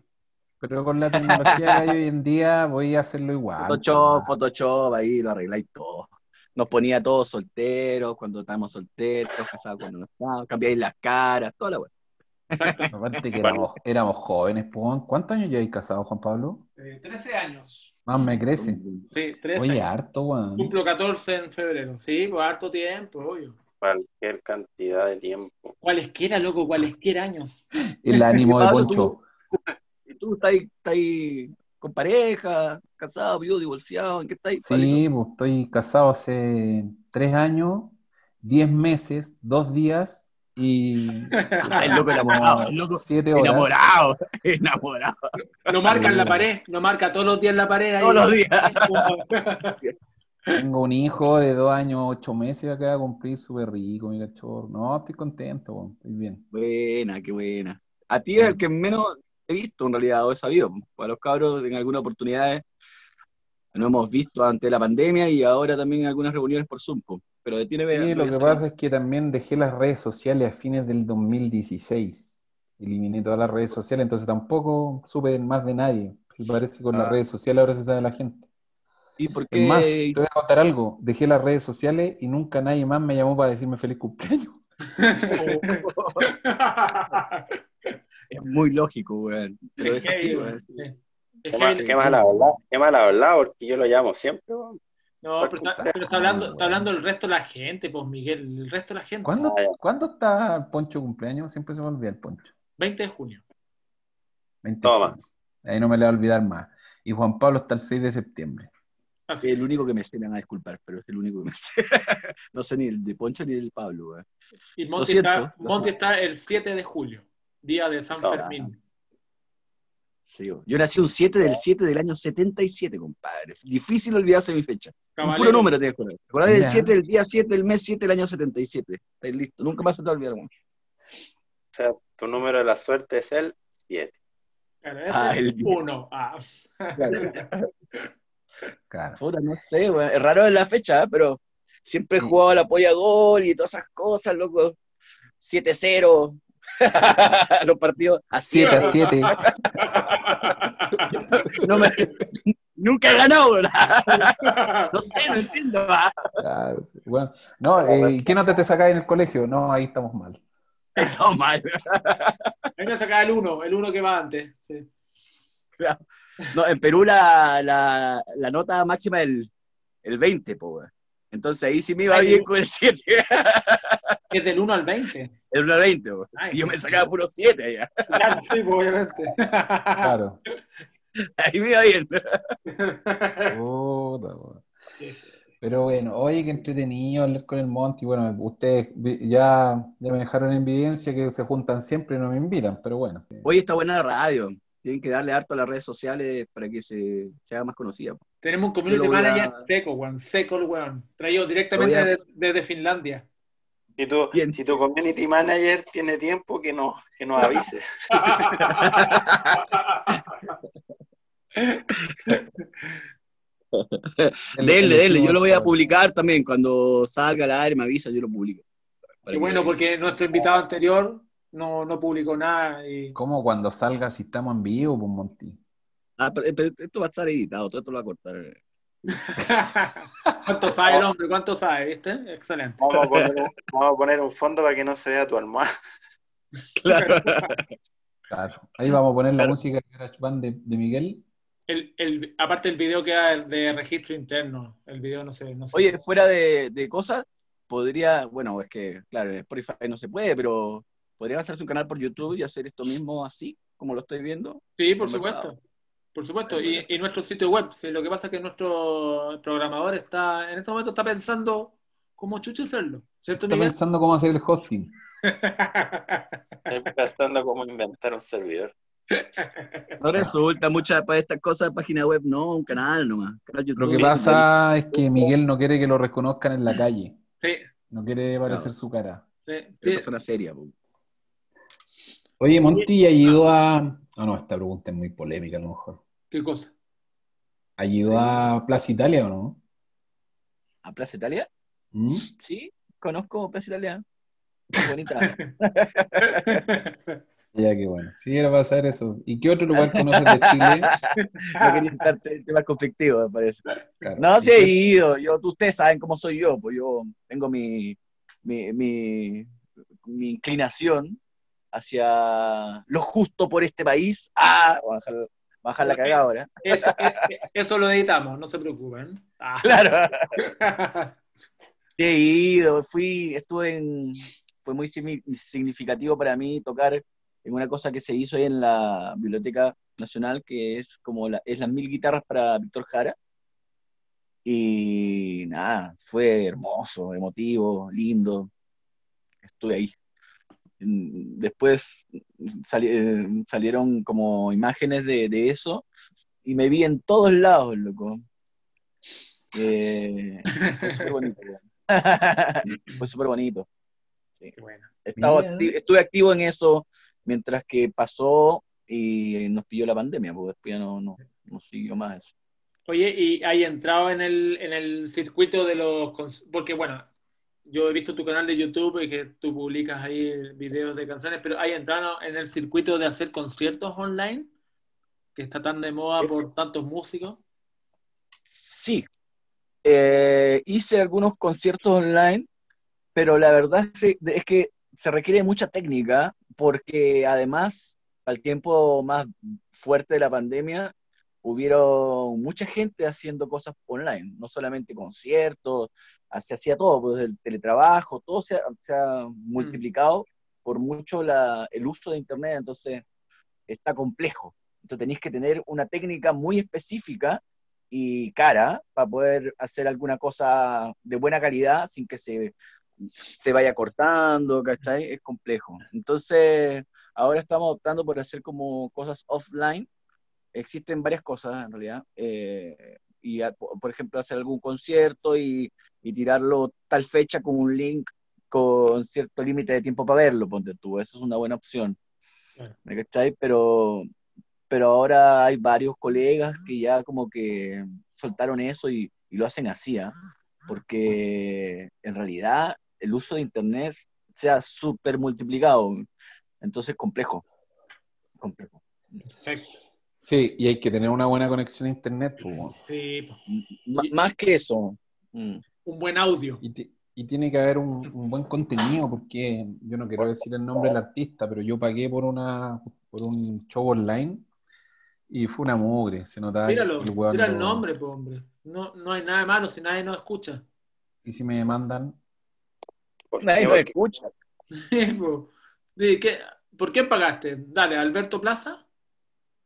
Pero con la tecnología que hay hoy en día voy a hacerlo igual. Photoshop, weón. Photoshop, ahí lo arregláis todo. Nos ponía todos solteros, cuando estábamos solteros, casados cuando no estábamos, cambiáis las caras, toda la weá. Exacto. Aparte que éramos, éramos jóvenes. ¿Cuántos años lleváis casados, Juan Pablo? Eh, 13 años. Más me crece. Sí, 13 Oye, harto, weón. Cumplo 14 en febrero. Sí, pues harto tiempo, obvio. cualquier cantidad de tiempo. Cualesquiera, loco, cualesquiera años. El ánimo de Poncho. Tú- ¿Y tú estás ahí, estás ahí con pareja, casado, viudo, divorciado? ¿En qué estás? Sí, pues estoy casado hace tres años, diez meses, dos días y El loco enamorado, el loco siete horas. enamorado, enamorado, Lo marca en la pared, lo marca todos los días en la pared. ahí. todos los días. Tengo un hijo de dos años, ocho meses acá a cumplir súper rico, mi cachorro. No, estoy contento, estoy bien. Buena, qué buena. A ti es el que menos he visto en realidad o he sabido. A los cabros en algunas oportunidades no hemos visto ante la pandemia y ahora también en algunas reuniones por Zoom. Pero de ti no Sí, lo que sabido. pasa es que también dejé las redes sociales a fines del 2016. Eliminé todas las redes sociales, entonces tampoco supe más de nadie. Si parece con las Ah. redes sociales ahora se sabe la gente. ¿Y por Es más, qué? te voy a contar algo. Dejé las redes sociales y nunca nadie más me llamó para decirme feliz cumpleaños. Es muy lógico, weón. Pero es así, heavy, weón. sí. Es Qué, mal, heavy. qué mala habla, qué mala habla, porque yo lo llamo siempre. weón. No, pero está, pero está hablando, está hablando el resto de la gente, pues Miguel, el resto de la gente. ¿Cuándo, Ah. ¿cuándo está el Poncho cumpleaños? Siempre se me olvida el Poncho. 20 de junio. 20 Toma. Ahí no me le va a olvidar más. Y Juan Pablo está el 6 de septiembre. Así Es es. el único que me sé, me van a disculpar, pero es el único que me sé. no sé ni el de Poncho ni el de Pablo, weón. Y Monty, está, Monty está el 7 de julio, día de San Toma. Fermín. Sí. Yo nací un 7 del 7 del año 77, compadre. Difícil olvidarse mi fecha. Un puro número tienes que acordar. Acordar del Mira. 7 del día 7 del mes 7 del año 77. Estáis listo. Nunca más se te va a olvidar. O sea, tu número de la suerte es el 7. Claro, ese Ah, es el día. uno. Ah. Claro. Puta, no sé, weón. Es raro la fecha, ¿eh? pero siempre he jugado la polla gol y todas esas cosas, loco. 7-0. Los partidos así. 7 a 7. No me... Nunca he ganado. No sé, no entiendo. va. Claro, sí. Bueno, no, eh, ¿y ¿qué nota te sacáis en el colegio? No, ahí estamos mal. Estamos mal. Ahí me sacaba el 1, el 1 que va antes. Sí. No, en Perú la, la, la nota máxima es el, el 20, po. Entonces ahí sí me iba Ay, bien con el 7. Es del 1 al 20. El 1 20, weón. Ay, Y yo me sacaba puro 7 allá. Claro, sí, pues, obviamente. Claro. Ahí me iba bien. Puta. Pero bueno, oye, qué entretenido hablar con el Monty. Bueno, ustedes ya, ya me dejaron en evidencia que se juntan siempre y no me invitan, pero bueno. Oye, está buena la radio. tienen que darle harto a las redes sociales para que se, se haga más conocida. Tenemos un community voy a- manager seco, weón. Seco el weón. Traído directamente a- de- desde Finlandia. Si tu, Bien. si tu community manager tiene tiempo, que nos, que nos avise. El denle, yo lo voy a publicar también. Cuando salga al aire me avisa, yo lo publico. Y bueno, porque nuestro invitado anterior no, no publicó nada. Y... ¿Cómo cuando salga si estamos en vivo, pues Monty? Ah, pero, pero esto va a estar editado, todo esto lo va a cortar. ¿Cuánto sabe el hombre? ¿Cuánto sabe? ¿Viste? Excelente. Vamos a poner un, vamos a poner un fondo para que no se vea tu almohada. Claro. Claro. Ahí vamos a poner la música de de, de Miguel. El, el, aparte el video queda de registro interno. El video no sé. No sé. Oye, fuera de, de cosas, podría, bueno, es que, claro, en Spotify no se puede, pero podría hacerse un canal por YouTube y hacer esto mismo así, como lo estoy viendo. Sí, por conversado. supuesto. Por supuesto. Y, y nuestro sitio web. Sí, lo que pasa es que nuestro programador está, en este momento está pensando cómo chucho hacerlo. ¿Cierto, Está Miguel? pensando cómo hacer el hosting. Estoy pensando cómo inventar un servidor. No resulta muchas para estas cosas de página web, no, un canal nomás. Canal YouTube. Lo que pasa es que Miguel no quiere que lo reconozcan en la calle. sí, No quiere aparecer su cara. sí. Es persona seria. po. Oye, Monty, ¿ha ido a...? Ah, no, esta pregunta es muy polémica a lo mejor. ¿Qué cosa? ¿Ha ido a Plaza Italia o no? ¿A Plaza Italia? ¿Mm? Sí, conozco Plaza Italia. Muy bonita. Ya, qué bueno. Sí, era para saber eso. ¿Y qué otro lugar conoces de Chile? no quería estar en temas conflictivos, me parece. Claro. No, ¿Y sí he ido. Yo, ustedes saben cómo soy yo, pues yo tengo mi, mi, mi, mi inclinación hacia lo justo por este país. Ah, voy a bajar, voy a bajar la cagada ahora. Eso, eso lo editamos, no se preocupen. Ah. Claro. He ido, fui, estuve en, fue muy signi- significativo para mí tocar en una cosa que se hizo ahí en la Biblioteca Nacional, que es como la, es las mil guitarras para Víctor Jara. Y nada, fue hermoso, emotivo, lindo. Estuve ahí. Mm, Después sali- eh, salieron como imágenes de, de eso y me vi en todos lados, loco. Eh, fue súper bonito. fue súper bonito. Sí. Bueno. Acti- estuve activo en eso mientras que pasó y nos pilló la pandemia, porque después ya no, no, no siguió más eso. Oye, ¿y hay entrado en el, en el circuito de los... Porque bueno, yo he visto tu canal de YouTube y que tú publicas ahí videos de canciones, pero ¿hay entrado en el circuito de hacer conciertos online? Que está tan de moda por tantos músicos. Sí, Eh, hice algunos conciertos online, pero la verdad es es que se requiere mucha técnica, porque además, al tiempo más fuerte de la pandemia, hubieron mucha gente haciendo cosas online, no solamente conciertos, se hacía todo, pues el teletrabajo, todo se ha, se ha multiplicado por mucho la- el uso de Internet, entonces está complejo. Entonces tenéis que tener una técnica muy específica y cara para poder hacer alguna cosa de buena calidad sin que se, se vaya cortando, ¿cachai? Es complejo. Entonces, ahora estamos optando por hacer como cosas offline. Existen varias cosas en realidad. eh, y a- por por ejemplo, hacer algún concierto y, y tirarlo tal fecha con un link con cierto límite de tiempo para verlo, ponte tú. Esa es una buena opción. Claro. ¿me cachai? Pero pero ahora hay varios colegas que ya como que soltaron eso y, y lo hacen así, ¿ah? porque en realidad el uso de Internet se ha súper multiplicado, entonces complejo, complejo. Perfecto. Sí, y hay que tener una buena conexión a internet, pues, bueno. Sí. M- más que eso, mm, un buen audio. y, ti- y tiene que haber un, un buen contenido, porque yo no quiero decir el nombre del artista, pero yo pagué por una por un show online y fue una mugre, se notaba Míralo, el mira el no- nombre, pues, hombre. No, no hay nada de malo si nadie nos escucha. Y si me demandan, ¿Por qué? nadie lo Porque escucha. ¿qué- ¿Por qué pagaste? Dale, Alberto Plaza.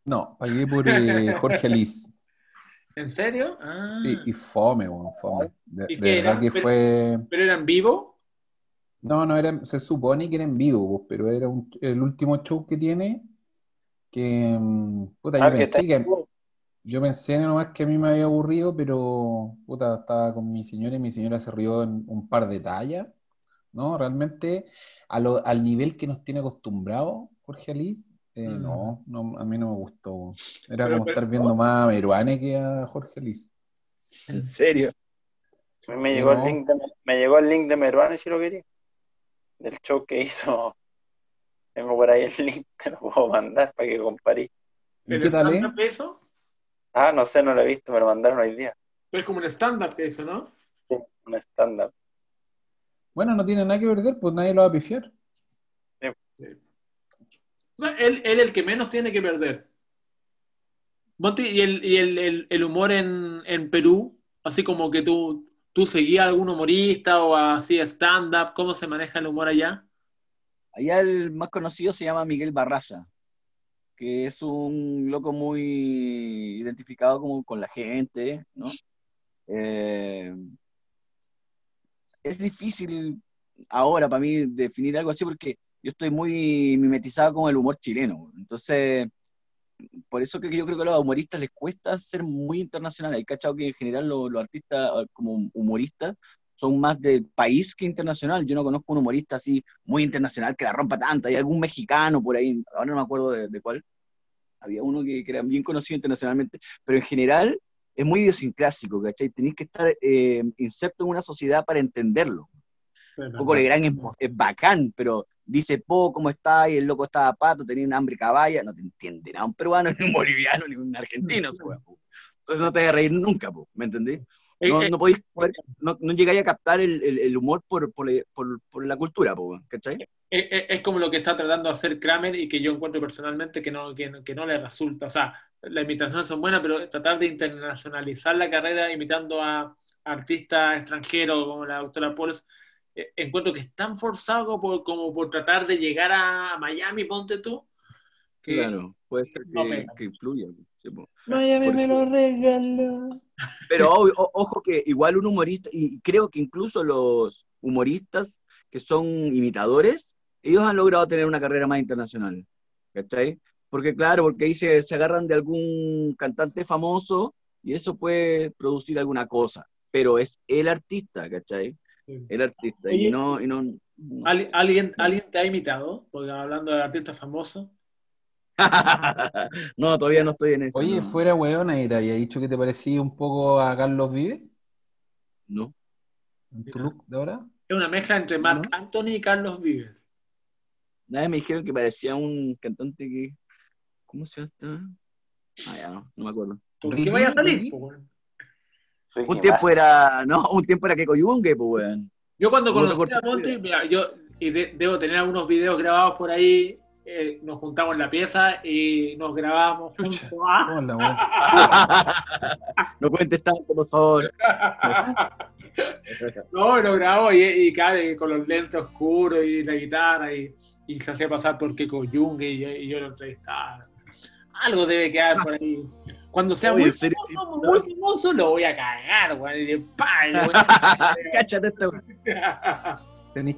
No, pagué por eh, Jorge Liz. ¿En serio? Ah. Sí, y fome, weón, fome. De, ¿Y de verdad que Pero- fue. ¿Pero era en vivo? No, no era, se supone que era en vivo, pero era un- el último show que tiene Que, mm, puta, yo Ah, que pensé que, yo pensé nomás que a mí me había aburrido, pero, puta, estaba con mi señora y mi señora se rió en un par de tallas, ¿no? Realmente, a lo- al nivel que nos tiene acostumbrado Jorge Alice, eh, Mm. no, no, a mí no me gustó. Era Pero- como pero- estar viendo más a Meruane que a Jorge Alice. En serio. A mí me llegó, no. el link de, me llegó el link de Meruane si lo quería. Del show que hizo. Tengo por ahí el link, te lo puedo mandar para que comparís. ¿Y ¿El qué stand-up eso? Ah, no sé, no lo he visto, me lo mandaron hoy día. Es como un stand-up que hizo, ¿no? Un stand-up. Bueno, no tiene nada que perder, pues nadie lo va a pifiar. Él él el que menos tiene que perder. ¿y el, y el, el- el humor en, en Perú? Así como que tú, tú seguías algún humorista o así stand-up, ¿cómo se maneja el humor allá? Allá el más conocido se llama Miguel Barraza, que es un loco muy identificado como con la gente, ¿no? Eh, es difícil ahora para mí definir algo así porque yo estoy muy mimetizado con el humor chileno. Entonces, por eso que yo creo que a los humoristas les cuesta ser muy internacionales. Hay cachado que en general los, artistas eh, como humoristas son más del país que internacional. Yo no conozco un humorista así muy internacional que la rompa tanto. Hay algún mexicano por ahí, ahora no me acuerdo de, cuál. Había uno que, que era bien conocido internacionalmente, pero en general es muy idiosincrásico, ¿cachai? Tenéis que estar eh, inserto en una sociedad para entenderlo. Coco Legrand es, es bacán, pero dice po, ¿cómo está? Y el loco estaba pato, tenía un hambre caballa, no te entiende nada un peruano, ni un boliviano, ni un argentino. Entonces no te vas a reír nunca, po, ¿me entendés? No, Eh, eh, no podéis poder- no, no llegáis a captar el, el- el humor por, por, por- por la cultura, po, ¿cachai? es, es- es como lo que está tratando de hacer Kramer y que yo encuentro personalmente que no, que, que no le resulta. O sea, las imitaciones son buenas, pero tratar de internacionalizar la carrera imitando a artistas extranjeros como la doctora Poles, eh, encuentro que es tan forzado como por, como por tratar de llegar a Miami, ponte tú. que- Claro, puede ser no que, pega. que influya. sí. Miami me lo regaló. Pero o- ojo que igual un humorista, y creo que incluso los humoristas que son imitadores, ellos han logrado tener una carrera más internacional. ¿Cachai? Porque claro, porque ahí se, se agarran de algún cantante famoso y eso puede producir alguna cosa. Pero es el artista, ¿cachai? El artista. Oye, y no, y no, no ¿Al- sé. ¿Alguien, ¿Alguien te ha imitado? Porque hablando de artistas famosos. no, todavía no estoy en eso. Oye, no. fuera weona, ¿y había dicho que te parecía un poco a Carlos Vive No. en tu look de ahora? Es una mezcla entre Marc ¿No? Anthony y Carlos Vives. Vez me dijeron que parecía un cantante que. ¿Cómo se llama? Ah, ya no, no me acuerdo. ¿Por qué vaya a salir? Ricky Un tiempo era. No, un tiempo era que Coyungue, pues, weón. Yo cuando ¿Cómo te conocí a? Monty, mira, yo y de- debo tener algunos videos grabados por ahí, eh, nos juntamos en la pieza y nos grabábamos Chucha. juntos. ¡Ah! Hola, weón. no cuentes tanto, por favor. no, nos grabamos y, y claro, y con los lentes oscuros y la guitarra y, y se hacía pasar por Kiko Jung y, yo- y yo lo entrevistaba. Algo debe quedar por ahí. Cuando sea Oye, muy famoso, muy famoso, lo voy a cagar, a- Cáchate esta weón.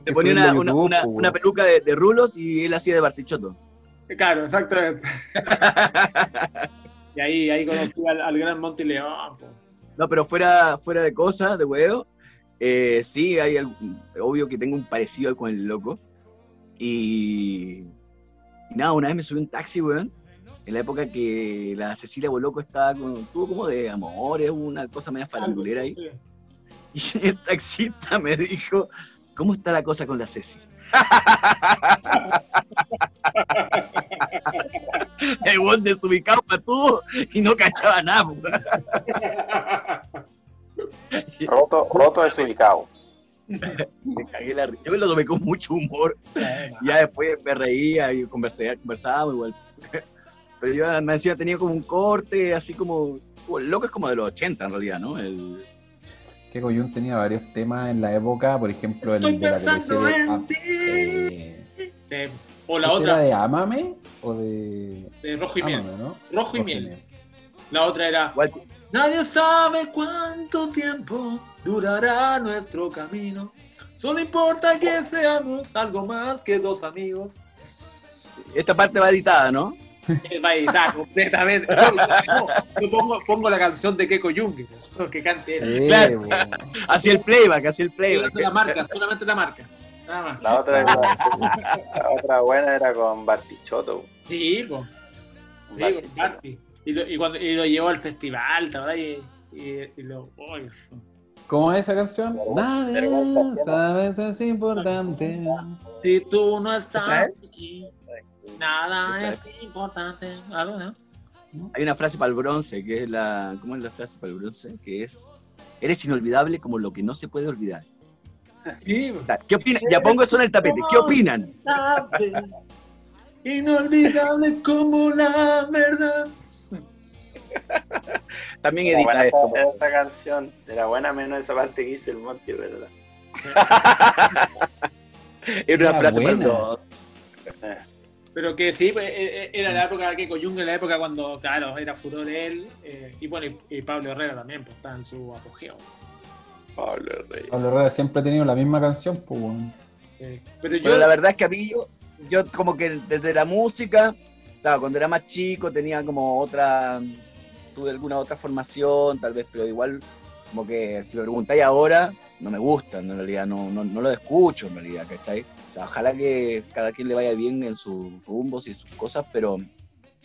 Te ponía una, una, una, weón. peluca de, de rulos y él hacía de Bartichotto. Claro, exactamente. y ahí, ahí conocí al, al gran Monty León. po. No, pero fuera, fuera de cosas, de huevo, eh, sí, hay algún- obvio que tengo un parecido con el loco. Y, y nada, una vez me subí a un taxi, weón, en la época que la Cecilia Boloco estaba con, tuvo como de amores, una cosa media farandulera ahí. Sí. Y el taxista me dijo, ¿cómo está la cosa con la Ceci? el weón desubicado para todo y no cachaba nada. Roto, roto desubicado. Me cagué la risa. Yo me lo tomé con mucho humor. Ya después me reía y conversé, conversábamos igual. Pero yo me decía, tenía como un corte, así como. como el loco es como de los 80 en realidad, ¿no? El, Que Coyun tenía varios temas en la época, por ejemplo, Estoy el de la teleserie. eh, Sí. O la ¿ese otra, era de Ámame o de de Rojo y Miel. No? Rojo y Rojo Miel. La otra era, nadie sabe cuánto tiempo durará nuestro camino. Solo importa que seamos algo más que dos amigos. esta parte va editada, ¿no? Completamente. No, yo pongo, pongo la canción de Keiko Jung, que cante él. Sí, Claro. el playback, hacía el playback. Solamente la marca, solamente la marca. Nada más. La otra, la otra buena era con Bartichotto. Sí, po. Sí, con Barbie. Y lo, y, cuando, y lo llevó al festival, ¿verdad? Y, y, y lo. uy, ¿Cómo es esa canción? Nada, sabes, es importante. si tú no estás aquí, nada es importante. Algo, ¿no? Hay una frase para el bronce, que es la. ¿Cómo es la frase para el bronce? Que es. Eres inolvidable como lo que no se puede olvidar. Sí, ¿Qué opinan? Ya pongo eso en el tapete. ¿Qué opinan? Inolvidable como la verdad. También Era buena edita esto. esa, canción. Era buena menos esa parte que hice el Monty, ¿verdad? Era una Era frase para el buena. bronce. Pero que sí, pues, eh, eh, era la época Keiko Jung, la época cuando, claro, era furor él. eh, y bueno, y, y Pablo Herrera también, pues estaba en su apogeo. Pablo Rey. Pablo Herrera siempre ha tenido la misma canción, pues. Eh, pero yo, Pero la verdad es que a mí yo, yo como que desde la música, claro, cuando era más chico tenía como otra, tuve alguna otra formación tal vez, pero igual como que si me preguntáis ahora, no me gustan en realidad, no, no, no lo escucho en realidad, ¿cachai? O sea, ojalá que cada quien le vaya bien en sus rumbos y sus cosas, pero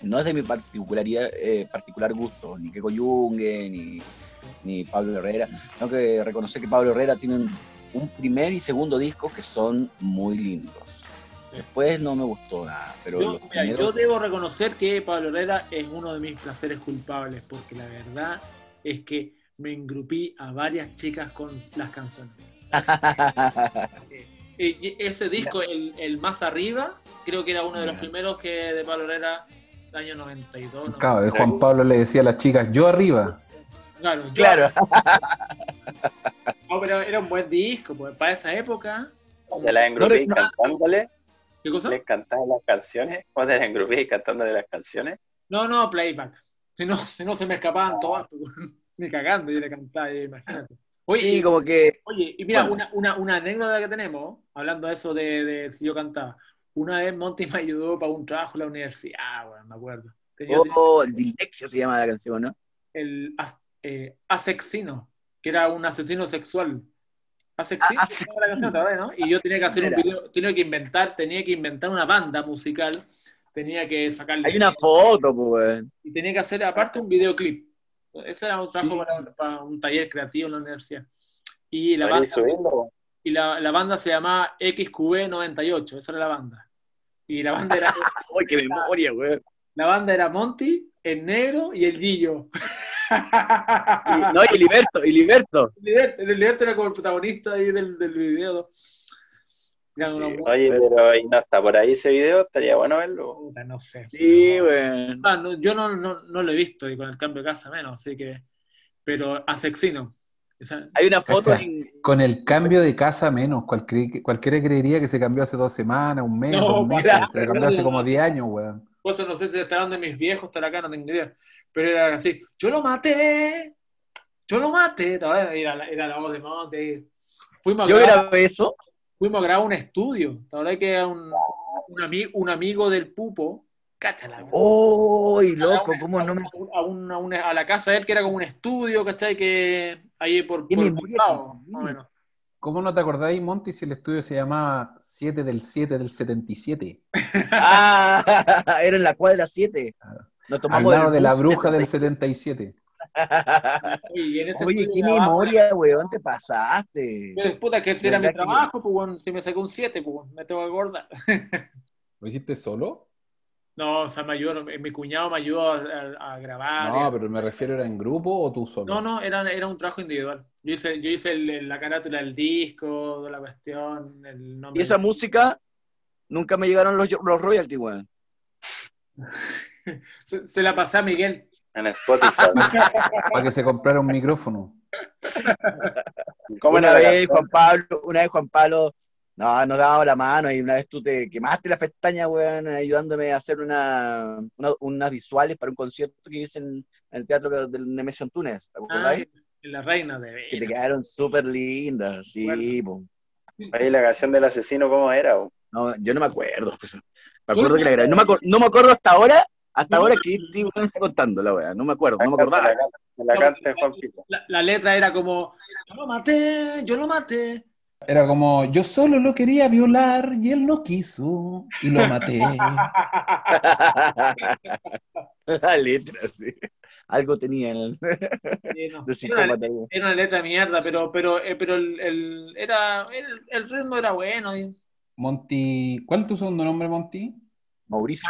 no es de mi particularidad, eh, particular gusto, ni Keiko Junge, ni, ni Pablo Herrera. Tengo que reconocer que Pablo Herrera tiene un, un primer y segundo disco que son muy lindos. Después no me gustó nada, pero yo, los mira, primeros- yo debo reconocer que Pablo Herrera es uno de mis placeres culpables, porque la verdad es que me engrupí a varias chicas con las canciones. Y y ese disco, el, el más arriba, creo que era uno de los primeros que de Pablo Herrera, del año 92. ¿no? Claro, el Juan Pablo le decía a las chicas, yo arriba. Claro, yo- claro, No, pero era un buen disco, pues para esa época. ¿Te las engrupé No, cantándole? ¿Qué cosa? ¿Les cantaban las canciones? ¿O te las engrupé cantándole las canciones? No, no, playback. Si no, si no se me escapaban todas, pues, ni cagando, yo le cantaba, eh, imagínate. Oye, y como que oye, y mira, Bueno. una, una, una anécdota que tenemos, hablando de eso de, de si yo cantaba. Una vez Monty me ayudó para un trabajo en la universidad, bueno, me acuerdo. Tenía oh, Dilexia se llama la canción, ¿no? el as- eh, asexino, que era un asesino sexual. Asexino, Ah, se la canción, ¿te acuerdas, ¿no? Y yo tenía que hacer un video, tenía que inventar, tenía que inventar una banda musical, tenía que sacarle Hay una foto, pues. y tenía que hacer aparte un videoclip. Ese era un trabajo Sí. para, para un taller creativo en la universidad. Y la ¿Podrías banda, y la, la banda se llamaba XQB98, esa era la banda. Y la banda era, ¡Ay, qué memoria, güey! la banda era Monty, el negro y el Gillo. Y- No, y Liberto, y Liberto. Liberto, Liberto era como el protagonista ahí del, del video. Oye, pero ¿y no está por ahí ese video? Estaría bueno verlo. no sé. Sí, güey. Ah, no, yo no, no, no lo he visto y con el cambio de casa menos, así que. Pero asexino. Esa- Hay una foto en. Con el cambio de casa menos, cualquier- cualquiera creería que se cambió hace dos semanas, un mes, No, dos meses, se cambió hace como 10 años, weón. Por eso no sé si estarán de mis viejos, estará acá, no tengo idea. Pero era así, yo lo maté, yo lo maté. Era, la- era la voz de Monte. Fuimos a, Yo grabar, grabé eso. Fuimos a grabar un estudio. La verdad que un, un, ami- un amigo del Pupo, cáchala. ¡Uy, loco! ¿Cómo no me.? a, un- a, un- a la casa de él, que era como un estudio, ¿cachai? Que ahí por, por memoria Bilbao, que más o menos. ¿Cómo no te acordáis, Monty, si el estudio se llamaba 7 del 7 del 77? ¡Ah! Era en la cuadra 7. Nos Al tomamos lado el de la bruja del 77. 77. Oye, y en ese Oye, qué memoria, weón, te pasaste. Pero puta, que ese era mi ¿Verdad que- trabajo, pues, si me sacó un 7, pues, me tengo que acordar. ¿Lo hiciste solo? No, o sea, me ayudó, mi cuñado me ayudó a, a- a grabar. No, pero me refiero, ¿era en grupo o tú solo? No, no, era, era un trabajo individual. Yo hice, yo hice el- la carátula del disco, de la cuestión, el nombre. Y esa música, nunca me llegaron los, los royalties, weón. se, se la pasé a Miguel. En Spotify. Para que se comprara un micrófono. ¿Cómo una vez? Juan Pablo, una vez Juan Pablo, no, nos dábamos la mano y una vez tú te quemaste las pestañas, weón, ayudándome a hacer una, una- unas visuales para un concierto que hice en, en el teatro del Nemesio Antunes, ¿te Ah, acuerdas? la reina de que te quedaron súper lindas, sí, po. Oye, la canción del asesino, ¿cómo era? bo? No, yo no me acuerdo. pues. Me ¿Tú acuerdo que la grabé. No me, acor- no me acuerdo hasta ahora, Hasta ahora que weón está contando la weá, no me acuerdo, no me acordaba. La canta- La. La, la letra era como, yo lo maté, yo lo maté. Era como, yo solo lo quería violar y él no quiso y lo maté. la letra, sí. Algo tenía en el, Sí, no. de Era, era una letra de mierda, pero, pero, eh, pero el, el- era, el, el ritmo era bueno. y- Monty, ¿cuál es tu segundo nombre, Monty? Mauricio.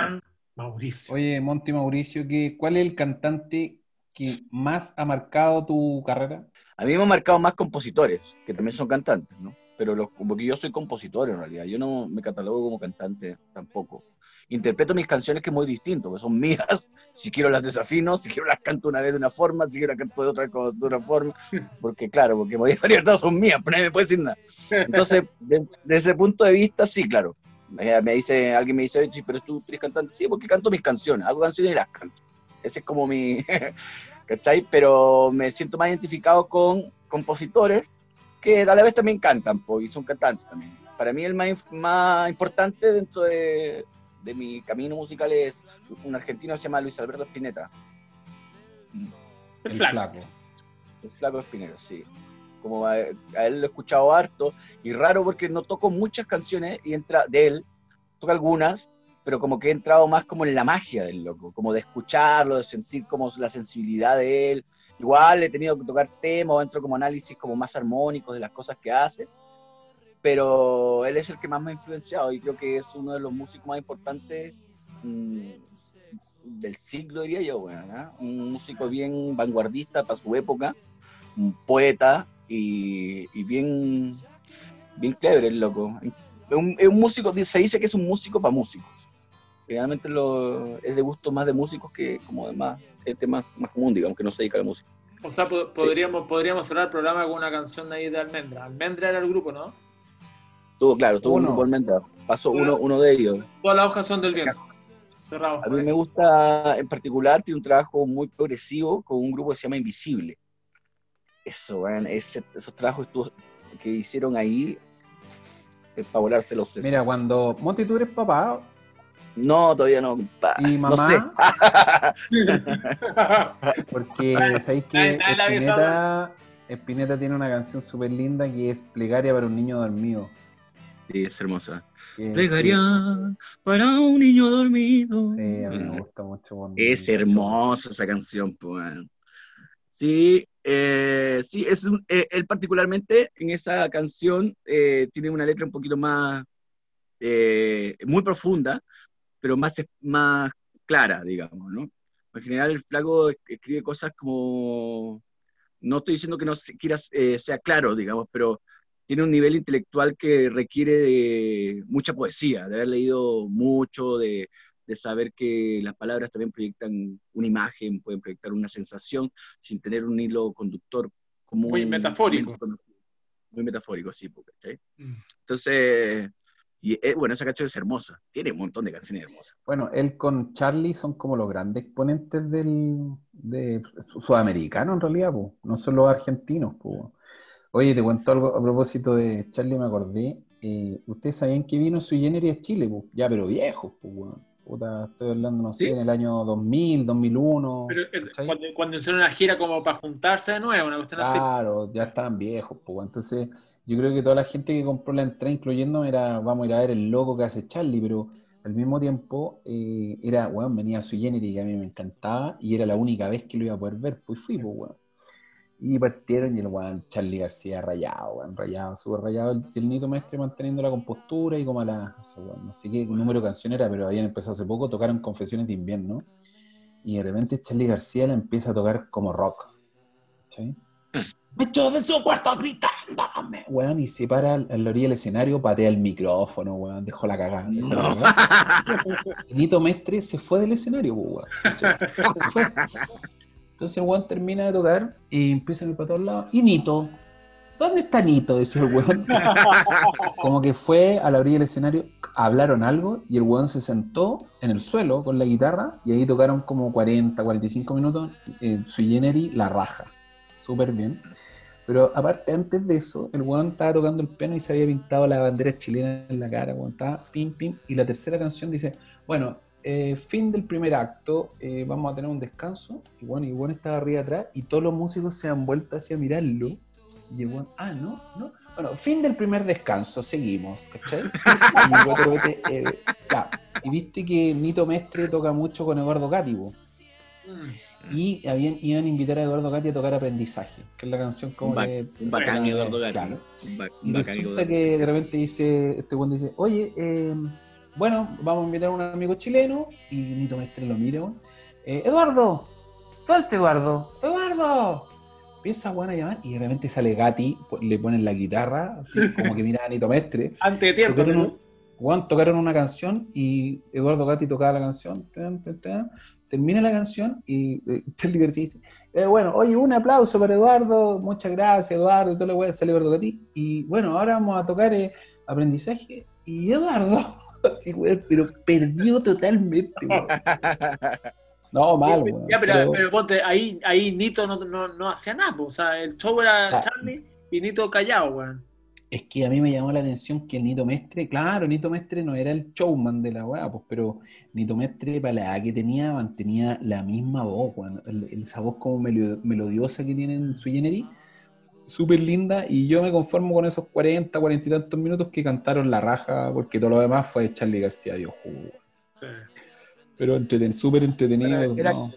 Mauricio. Oye, Monty Mauricio, ¿qué, ¿cuál es el cantante que más ha marcado tu carrera? A mí me han marcado más compositores, que también son cantantes, ¿no? Pero los, porque yo soy compositor en realidad, yo no me catalogo como cantante tampoco. Interpreto mis canciones que es muy distinto, que son mías, si quiero las desafino, si quiero las canto una vez de una forma, si quiero las canto de otra, de otra forma, porque claro, porque María Libertad son mías, pero nadie me puede decir nada. Entonces, de- desde ese punto de vista, sí, claro. Me, me dice, alguien me dice, sí, pero tú eres cantante, sí, porque canto mis canciones, hago canciones y las canto. Ese es como mi, ¿cachai? Pero me siento más identificado con compositores que a la vez también cantan, po, y son cantantes también. Para mí el más, más importante dentro de, de mi camino musical es un argentino que se llama Luis Alberto Spinetta. El El flaco. flaco. El flaco Espinero, sí. Como a, a él lo he escuchado harto y raro porque no toco muchas canciones y entra de él, toco algunas, pero como que he entrado más como en la magia del loco, como de escucharlo, de sentir como la sensibilidad de él. Igual he tenido que tocar temas, entro como análisis como más armónicos de las cosas que hace, pero él es el que más me ha influenciado y creo que es uno de los músicos más importantes mm, del siglo, diría yo, bueno, ¿ah? un músico bien vanguardista para su época, un poeta y, y bien, bien clever el loco. Es un, es un músico, se dice que es un músico para músicos. Realmente lo, es de gusto más de músicos que como de más gente más, más común, digamos, que no se dedica a la música. O sea, po- podríamos, podríamos cerrar el programa con una canción de ahí de Almendra. Almendra era el grupo, ¿no? Tuvo, claro, tuvo un Uno. grupo Almendra. Pasó uno, uno de ellos. Todas las hojas son del viento. Cerramos. A mí me gusta, en particular, tiene un trabajo muy progresivo con un grupo que se llama Invisible. Eso, weón, ese- esos trabajos estuvo- que hicieron ahí, para volarse los sesos. Mira, cuando Monty, tú eres papá No, todavía no. pa- y no mamá, sé. porque sabéis que Spinetta, Spinetta tiene una canción súper linda que es Plegaria para un niño dormido. Sí, es hermosa. que Plegaria para un niño dormido. Sí, a mí me gusta mucho. Es hermosa esa canción, pues. Sí, eh, sí, es un, eh, él particularmente en esa canción eh, tiene una letra un poquito más, eh, muy profunda, pero más, más clara, digamos, ¿no? En general el flaco escribe cosas como, no estoy diciendo que no quiera, eh, sea claro, digamos, pero tiene un nivel intelectual que requiere de mucha poesía, de haber leído mucho, de, de saber que las palabras también proyectan una imagen, pueden proyectar una sensación sin tener un hilo conductor común. Muy metafórico. Muy metafórico, sí, porque, ¿sí? Mm. Entonces, y, eh, bueno, esa canción es hermosa, tiene un montón de canciones hermosas. Bueno, él con Charlie son como los grandes exponentes del de su- sudamericano en realidad, po. no son los argentinos. po. Oye, te cuento algo a propósito de Charlie, me acordé. eh, Ustedes sabían que vino su Generis a Chile, po? ya, pero viejos, po, weón. Puta, estoy hablando, no sé, ¿Sí? en el año 2000, 2001. Pero es- cuando, cuando hicieron una gira como para juntarse de nuevo, una cuestión así. Claro, ya estaban viejos, pues. Entonces, yo creo que toda la gente que compró la entrada, incluyéndome, era, vamos a ir a ver el loco que hace Charlie, pero al mismo tiempo eh, era, weón, venía su Generis que a mí me encantaba y era la única vez que lo iba a poder ver, pues fui, pues, weón. Y partieron y el weón Charlie García rayado, weón, rayado, súper rayado. El, el Nito Mestre manteniendo la compostura y como a la, no sé, qué número de canción era, pero habían empezado hace poco, tocaron Confesiones de Invierno. Y de repente Charlie García la empieza a tocar como rock. ¿sí? Me echó de su cuarto gritándome. Weón, y se para a la orilla del escenario, patea el micrófono, weón, dejó la cagada. dejó la No. cagada. Y Nito Mestre se fue del escenario, pues, weón. Se fue. Entonces el weón termina de tocar y empieza a ir para todos lados. ¿Y Nito? ¿Dónde está Nito? Dice el weón. Como que fue a la orilla del escenario, hablaron algo y el weón se sentó en el suelo con la guitarra y ahí tocaron como 40, 45 minutos. Eh, su Generis la raja. Súper bien. Pero aparte, antes de eso, el weón estaba tocando el piano y se había pintado la bandera chilena en la cara, weón. Estaba pim, pim. Y la tercera canción dice, bueno, eh, fin del primer acto, eh, vamos a tener un descanso. Y bueno, y bueno estaba arriba atrás y todos los músicos se han vuelto hacia mirarlo. Y el weón, ah, no, no. Bueno, fin del primer descanso, seguimos, ¿cachai? y, eh, ya. Y viste que Nito Mestre toca mucho con Eduardo Cátibo. Y habían, iban a invitar a Eduardo Gatti a tocar Aprendizaje, que es la canción como Un, ba- de... un bacán Eduardo Gatti. claro. Ba- Y resulta Eduardo que de repente dice, este buen dice, oye, eh, bueno, vamos a invitar a un amigo chileno, y Nito Mestre lo mira, weón. Eh, Eduardo, suelte Eduardo, Eduardo. Empieza bueno, a llamar y de repente sale Gatti, le ponen la guitarra, así como que mira a Nito Mestre. Antes de tiempo, Tocaron, weón, tocaron una canción y Eduardo Gatti tocaba la canción. tan, tan, tan. termina la canción y eh, Charlie García dice, eh, bueno, oye, un aplauso para Eduardo, muchas gracias Eduardo, y todo lo que sale Eduardo Gatti. Y bueno, ahora vamos a tocar eh, aprendizaje y Eduardo, así, weón, pero perdió totalmente, weón. No, mal, weón. Ya, pero, pero- pero ponte, ahí, ahí Nito no, no, no hacía nada, po. o sea, el show era Ah. Charlie y Nito callado, weón. Es que a mí me llamó la atención que el Nito Mestre, claro, Nito Mestre no era el showman de la weá, pues, pero Nito Mestre, para la edad que tenía, mantenía la misma voz, weón. El- el- esa voz como melo- melodiosa que tiene en su Jenny, súper linda, y yo me conformo con esos 40, 40 y tantos minutos que cantaron la raja, porque todo lo demás fue Charlie García, Dios. Sí. Pero entreten, súper entretenido. Era- era- no.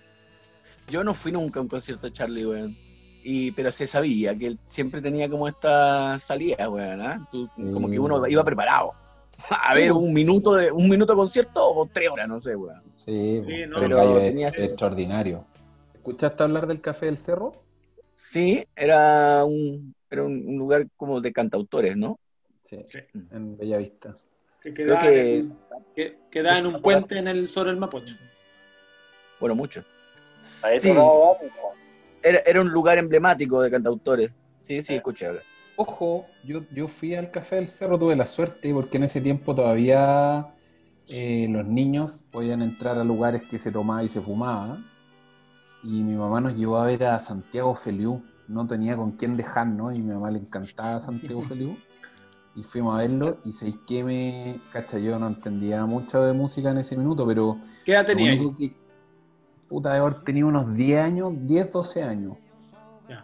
Yo no fui nunca a un concierto de Charlie, weón. Y, pero se sabía que él siempre tenía como esta salida, weón. ¿ah? Tú- Como que uno iba preparado. A Sí, ver, un minuto de un minuto de concierto o tres horas, no sé, weón. Sí, Sí, no, pero es, tenía es ese- extraordinario. ¿Escuchaste hablar del Café del Cerro? Sí, era un, era un, lugar como de cantautores, ¿no? Sí, Sí. en Bellavista. Que Creo quedaba, que, en, que en un puente en el, sobre el Mapocho. bueno, mucho. A eso Sí, era, era un lugar emblemático de cantautores. Sí, sí, escuché hablar. Ojo, yo, yo fui al Café del Cerro, tuve la suerte, porque en ese tiempo todavía eh, los niños podían entrar a lugares que se tomaba y se fumaba. Y mi mamá nos llevó a ver a Santiago Feliu. No tenía con quién dejarnos y mi mamá le encantaba Santiago Feliu. Y fuimos a verlo y sabéis que me... Cacha, yo no entendía mucho de música en ese minuto, pero ¿Qué edad tenía? que... Puta, de haber tenido unos 10 años, 10, 12 años. Ya.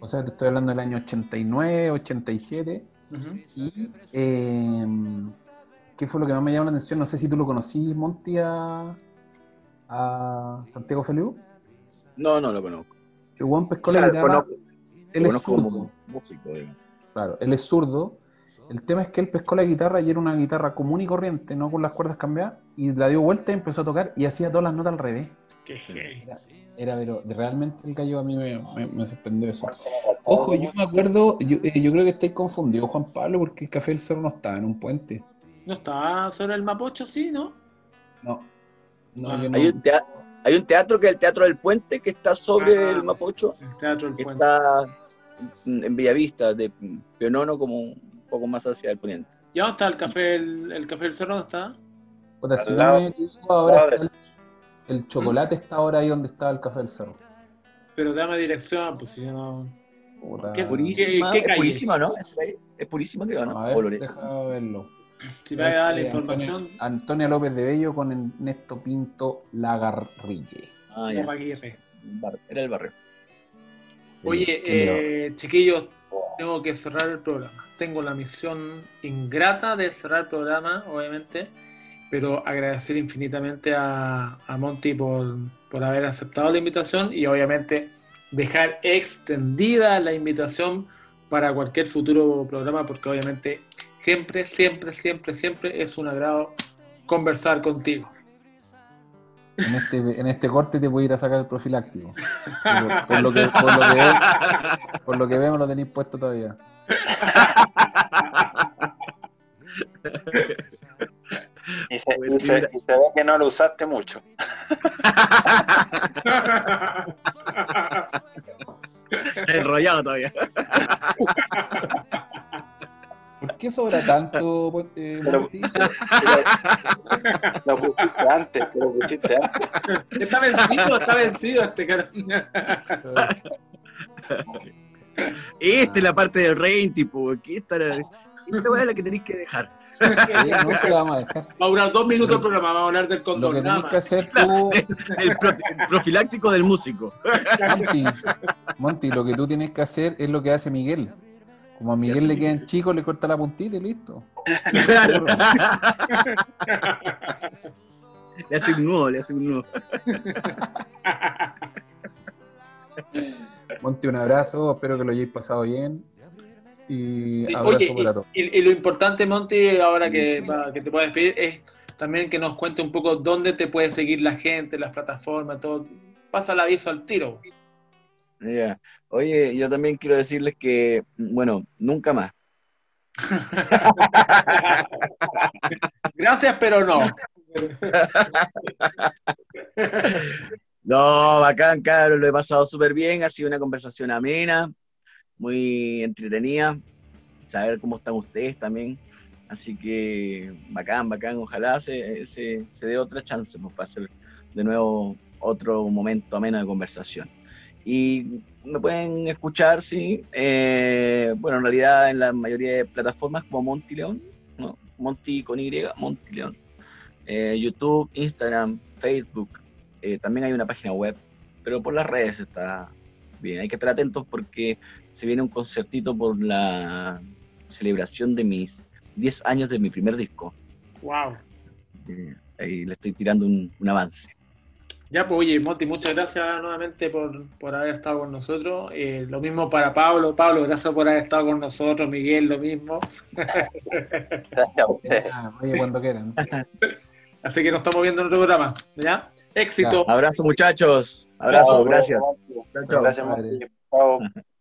O sea, te estoy hablando del año 89, 87. Ujú. Y, eh, ¿qué fue lo que más me llamó la atención? No sé si tú lo conocí, Monty, a, a Santiago Feliu. No, no lo conozco. Que el weón pescó O sea, la guitarra. él es zurdo. como músico, digamos. Claro, él es zurdo. El tema es que él pescó la guitarra y era una guitarra común y corriente, no con las cuerdas cambiadas, y la dio vuelta y empezó a tocar y hacía todas las notas al revés. Qué. Era, era, pero realmente el gallo a mí me, me- me sorprendió eso. Ojo, yo me acuerdo, yo, eh, yo creo que estáis confundidos, Juan Pablo, porque el Café del Cerro no estaba en un puente. ¿No estaba sobre el Mapocho, sí, no? No. No, Ah. Hay un, tea- hay un teatro que es el Teatro del Puente, que está sobre Ah. el Mapocho, El Teatro del que Puente. está en Bellavista, de Pionono, como un poco más hacia el poniente. ¿Y dónde está el café, el, el café del Cerro? ¿Dónde está? Puta, si no me equivoco, ahora está el, el chocolate está ahora ahí donde estaba el Café del Cerro. Pero dame dirección, pues si yo no. Puta. ¿Qué- Purísima, qué es calle? purísima, ¿no? Es, es purísima, creo, ¿no? A ver, deja verlo. Si me va a dar la Es, eh, información, Antonio- Antonia López de Bello con Ernesto Pinto Lagarrille. Ah, ya. Era el barrio. Oye, eh, chiquillos, tengo que cerrar el programa. Tengo la misión ingrata de cerrar el programa, obviamente, pero agradecer infinitamente a, a Monty por, por haber aceptado la invitación y obviamente dejar extendida la invitación para cualquier futuro programa, porque obviamente siempre, siempre, siempre, siempre es un agrado conversar contigo. En este, en este corte te voy a ir a sacar el profiláctico. Por, por lo, que, por, lo que veo, por lo que veo, lo tenéis puesto todavía. Y se, Bueno, y se- y se ve que no lo usaste mucho. Enrollado todavía. ¿Por qué sobra tanto, eh, Pero- Monty? Lo pusiste antes, lo pusiste antes. está vencido, está vencido este cara. Esta es la parte del rating, tipo. Aquí está la, esta es la que tenéis que dejar. No se la vamos a dejar. Va a durar dos minutos el programa, vamos a hablar del Lo condón. que nada tenés que hacer tú, El, el profiláctico del músico. Monty, Monty, lo que tú tienes que hacer es lo que hace Miguel. Como a Miguel le quedan chicos, le corta la puntita y listo. Le hace un nudo, le hace un nudo. Monty, un abrazo, espero que lo hayáis pasado bien. Y Sí, Oye, para todos. y, y- y lo importante, Monty, ahora que, para que te puedas despedir, es también que nos cuente un poco dónde te puede seguir la gente, las plataformas, todo. Pasa el aviso al tiro. Oye, yo también quiero decirles que, bueno, nunca más. Gracias, pero no. No, bacán, cabrón, lo he pasado súper bien, ha sido una conversación amena, muy entretenida, saber cómo están ustedes también, así que bacán, bacán, ojalá se, se, se dé otra chance pues, para hacer de nuevo otro momento ameno de conversación. Y me pueden escuchar, sí, eh, bueno, en realidad en la mayoría de plataformas como Monty León, ¿no? Monty con Y, Monty León, eh, YouTube, Instagram, Facebook, eh, también hay una página web, pero por las redes está bien. Hay que estar atentos porque se viene un concertito por la celebración de mis 10 años de mi primer disco. Wow. Eh, ahí le estoy tirando un, un avance. Ya, pues oye, Monty, muchas gracias nuevamente por, por haber estado con nosotros. Eh, lo mismo para Pablo. Pablo, gracias por haber estado con nosotros. Miguel, lo mismo. Gracias a ustedes. Ah, oye, cuando quieran. Así que nos estamos viendo en otro programa. ¿Ya? Éxito. Abrazo muchachos, abrazo, gracias. Gracias. Monty. Chao.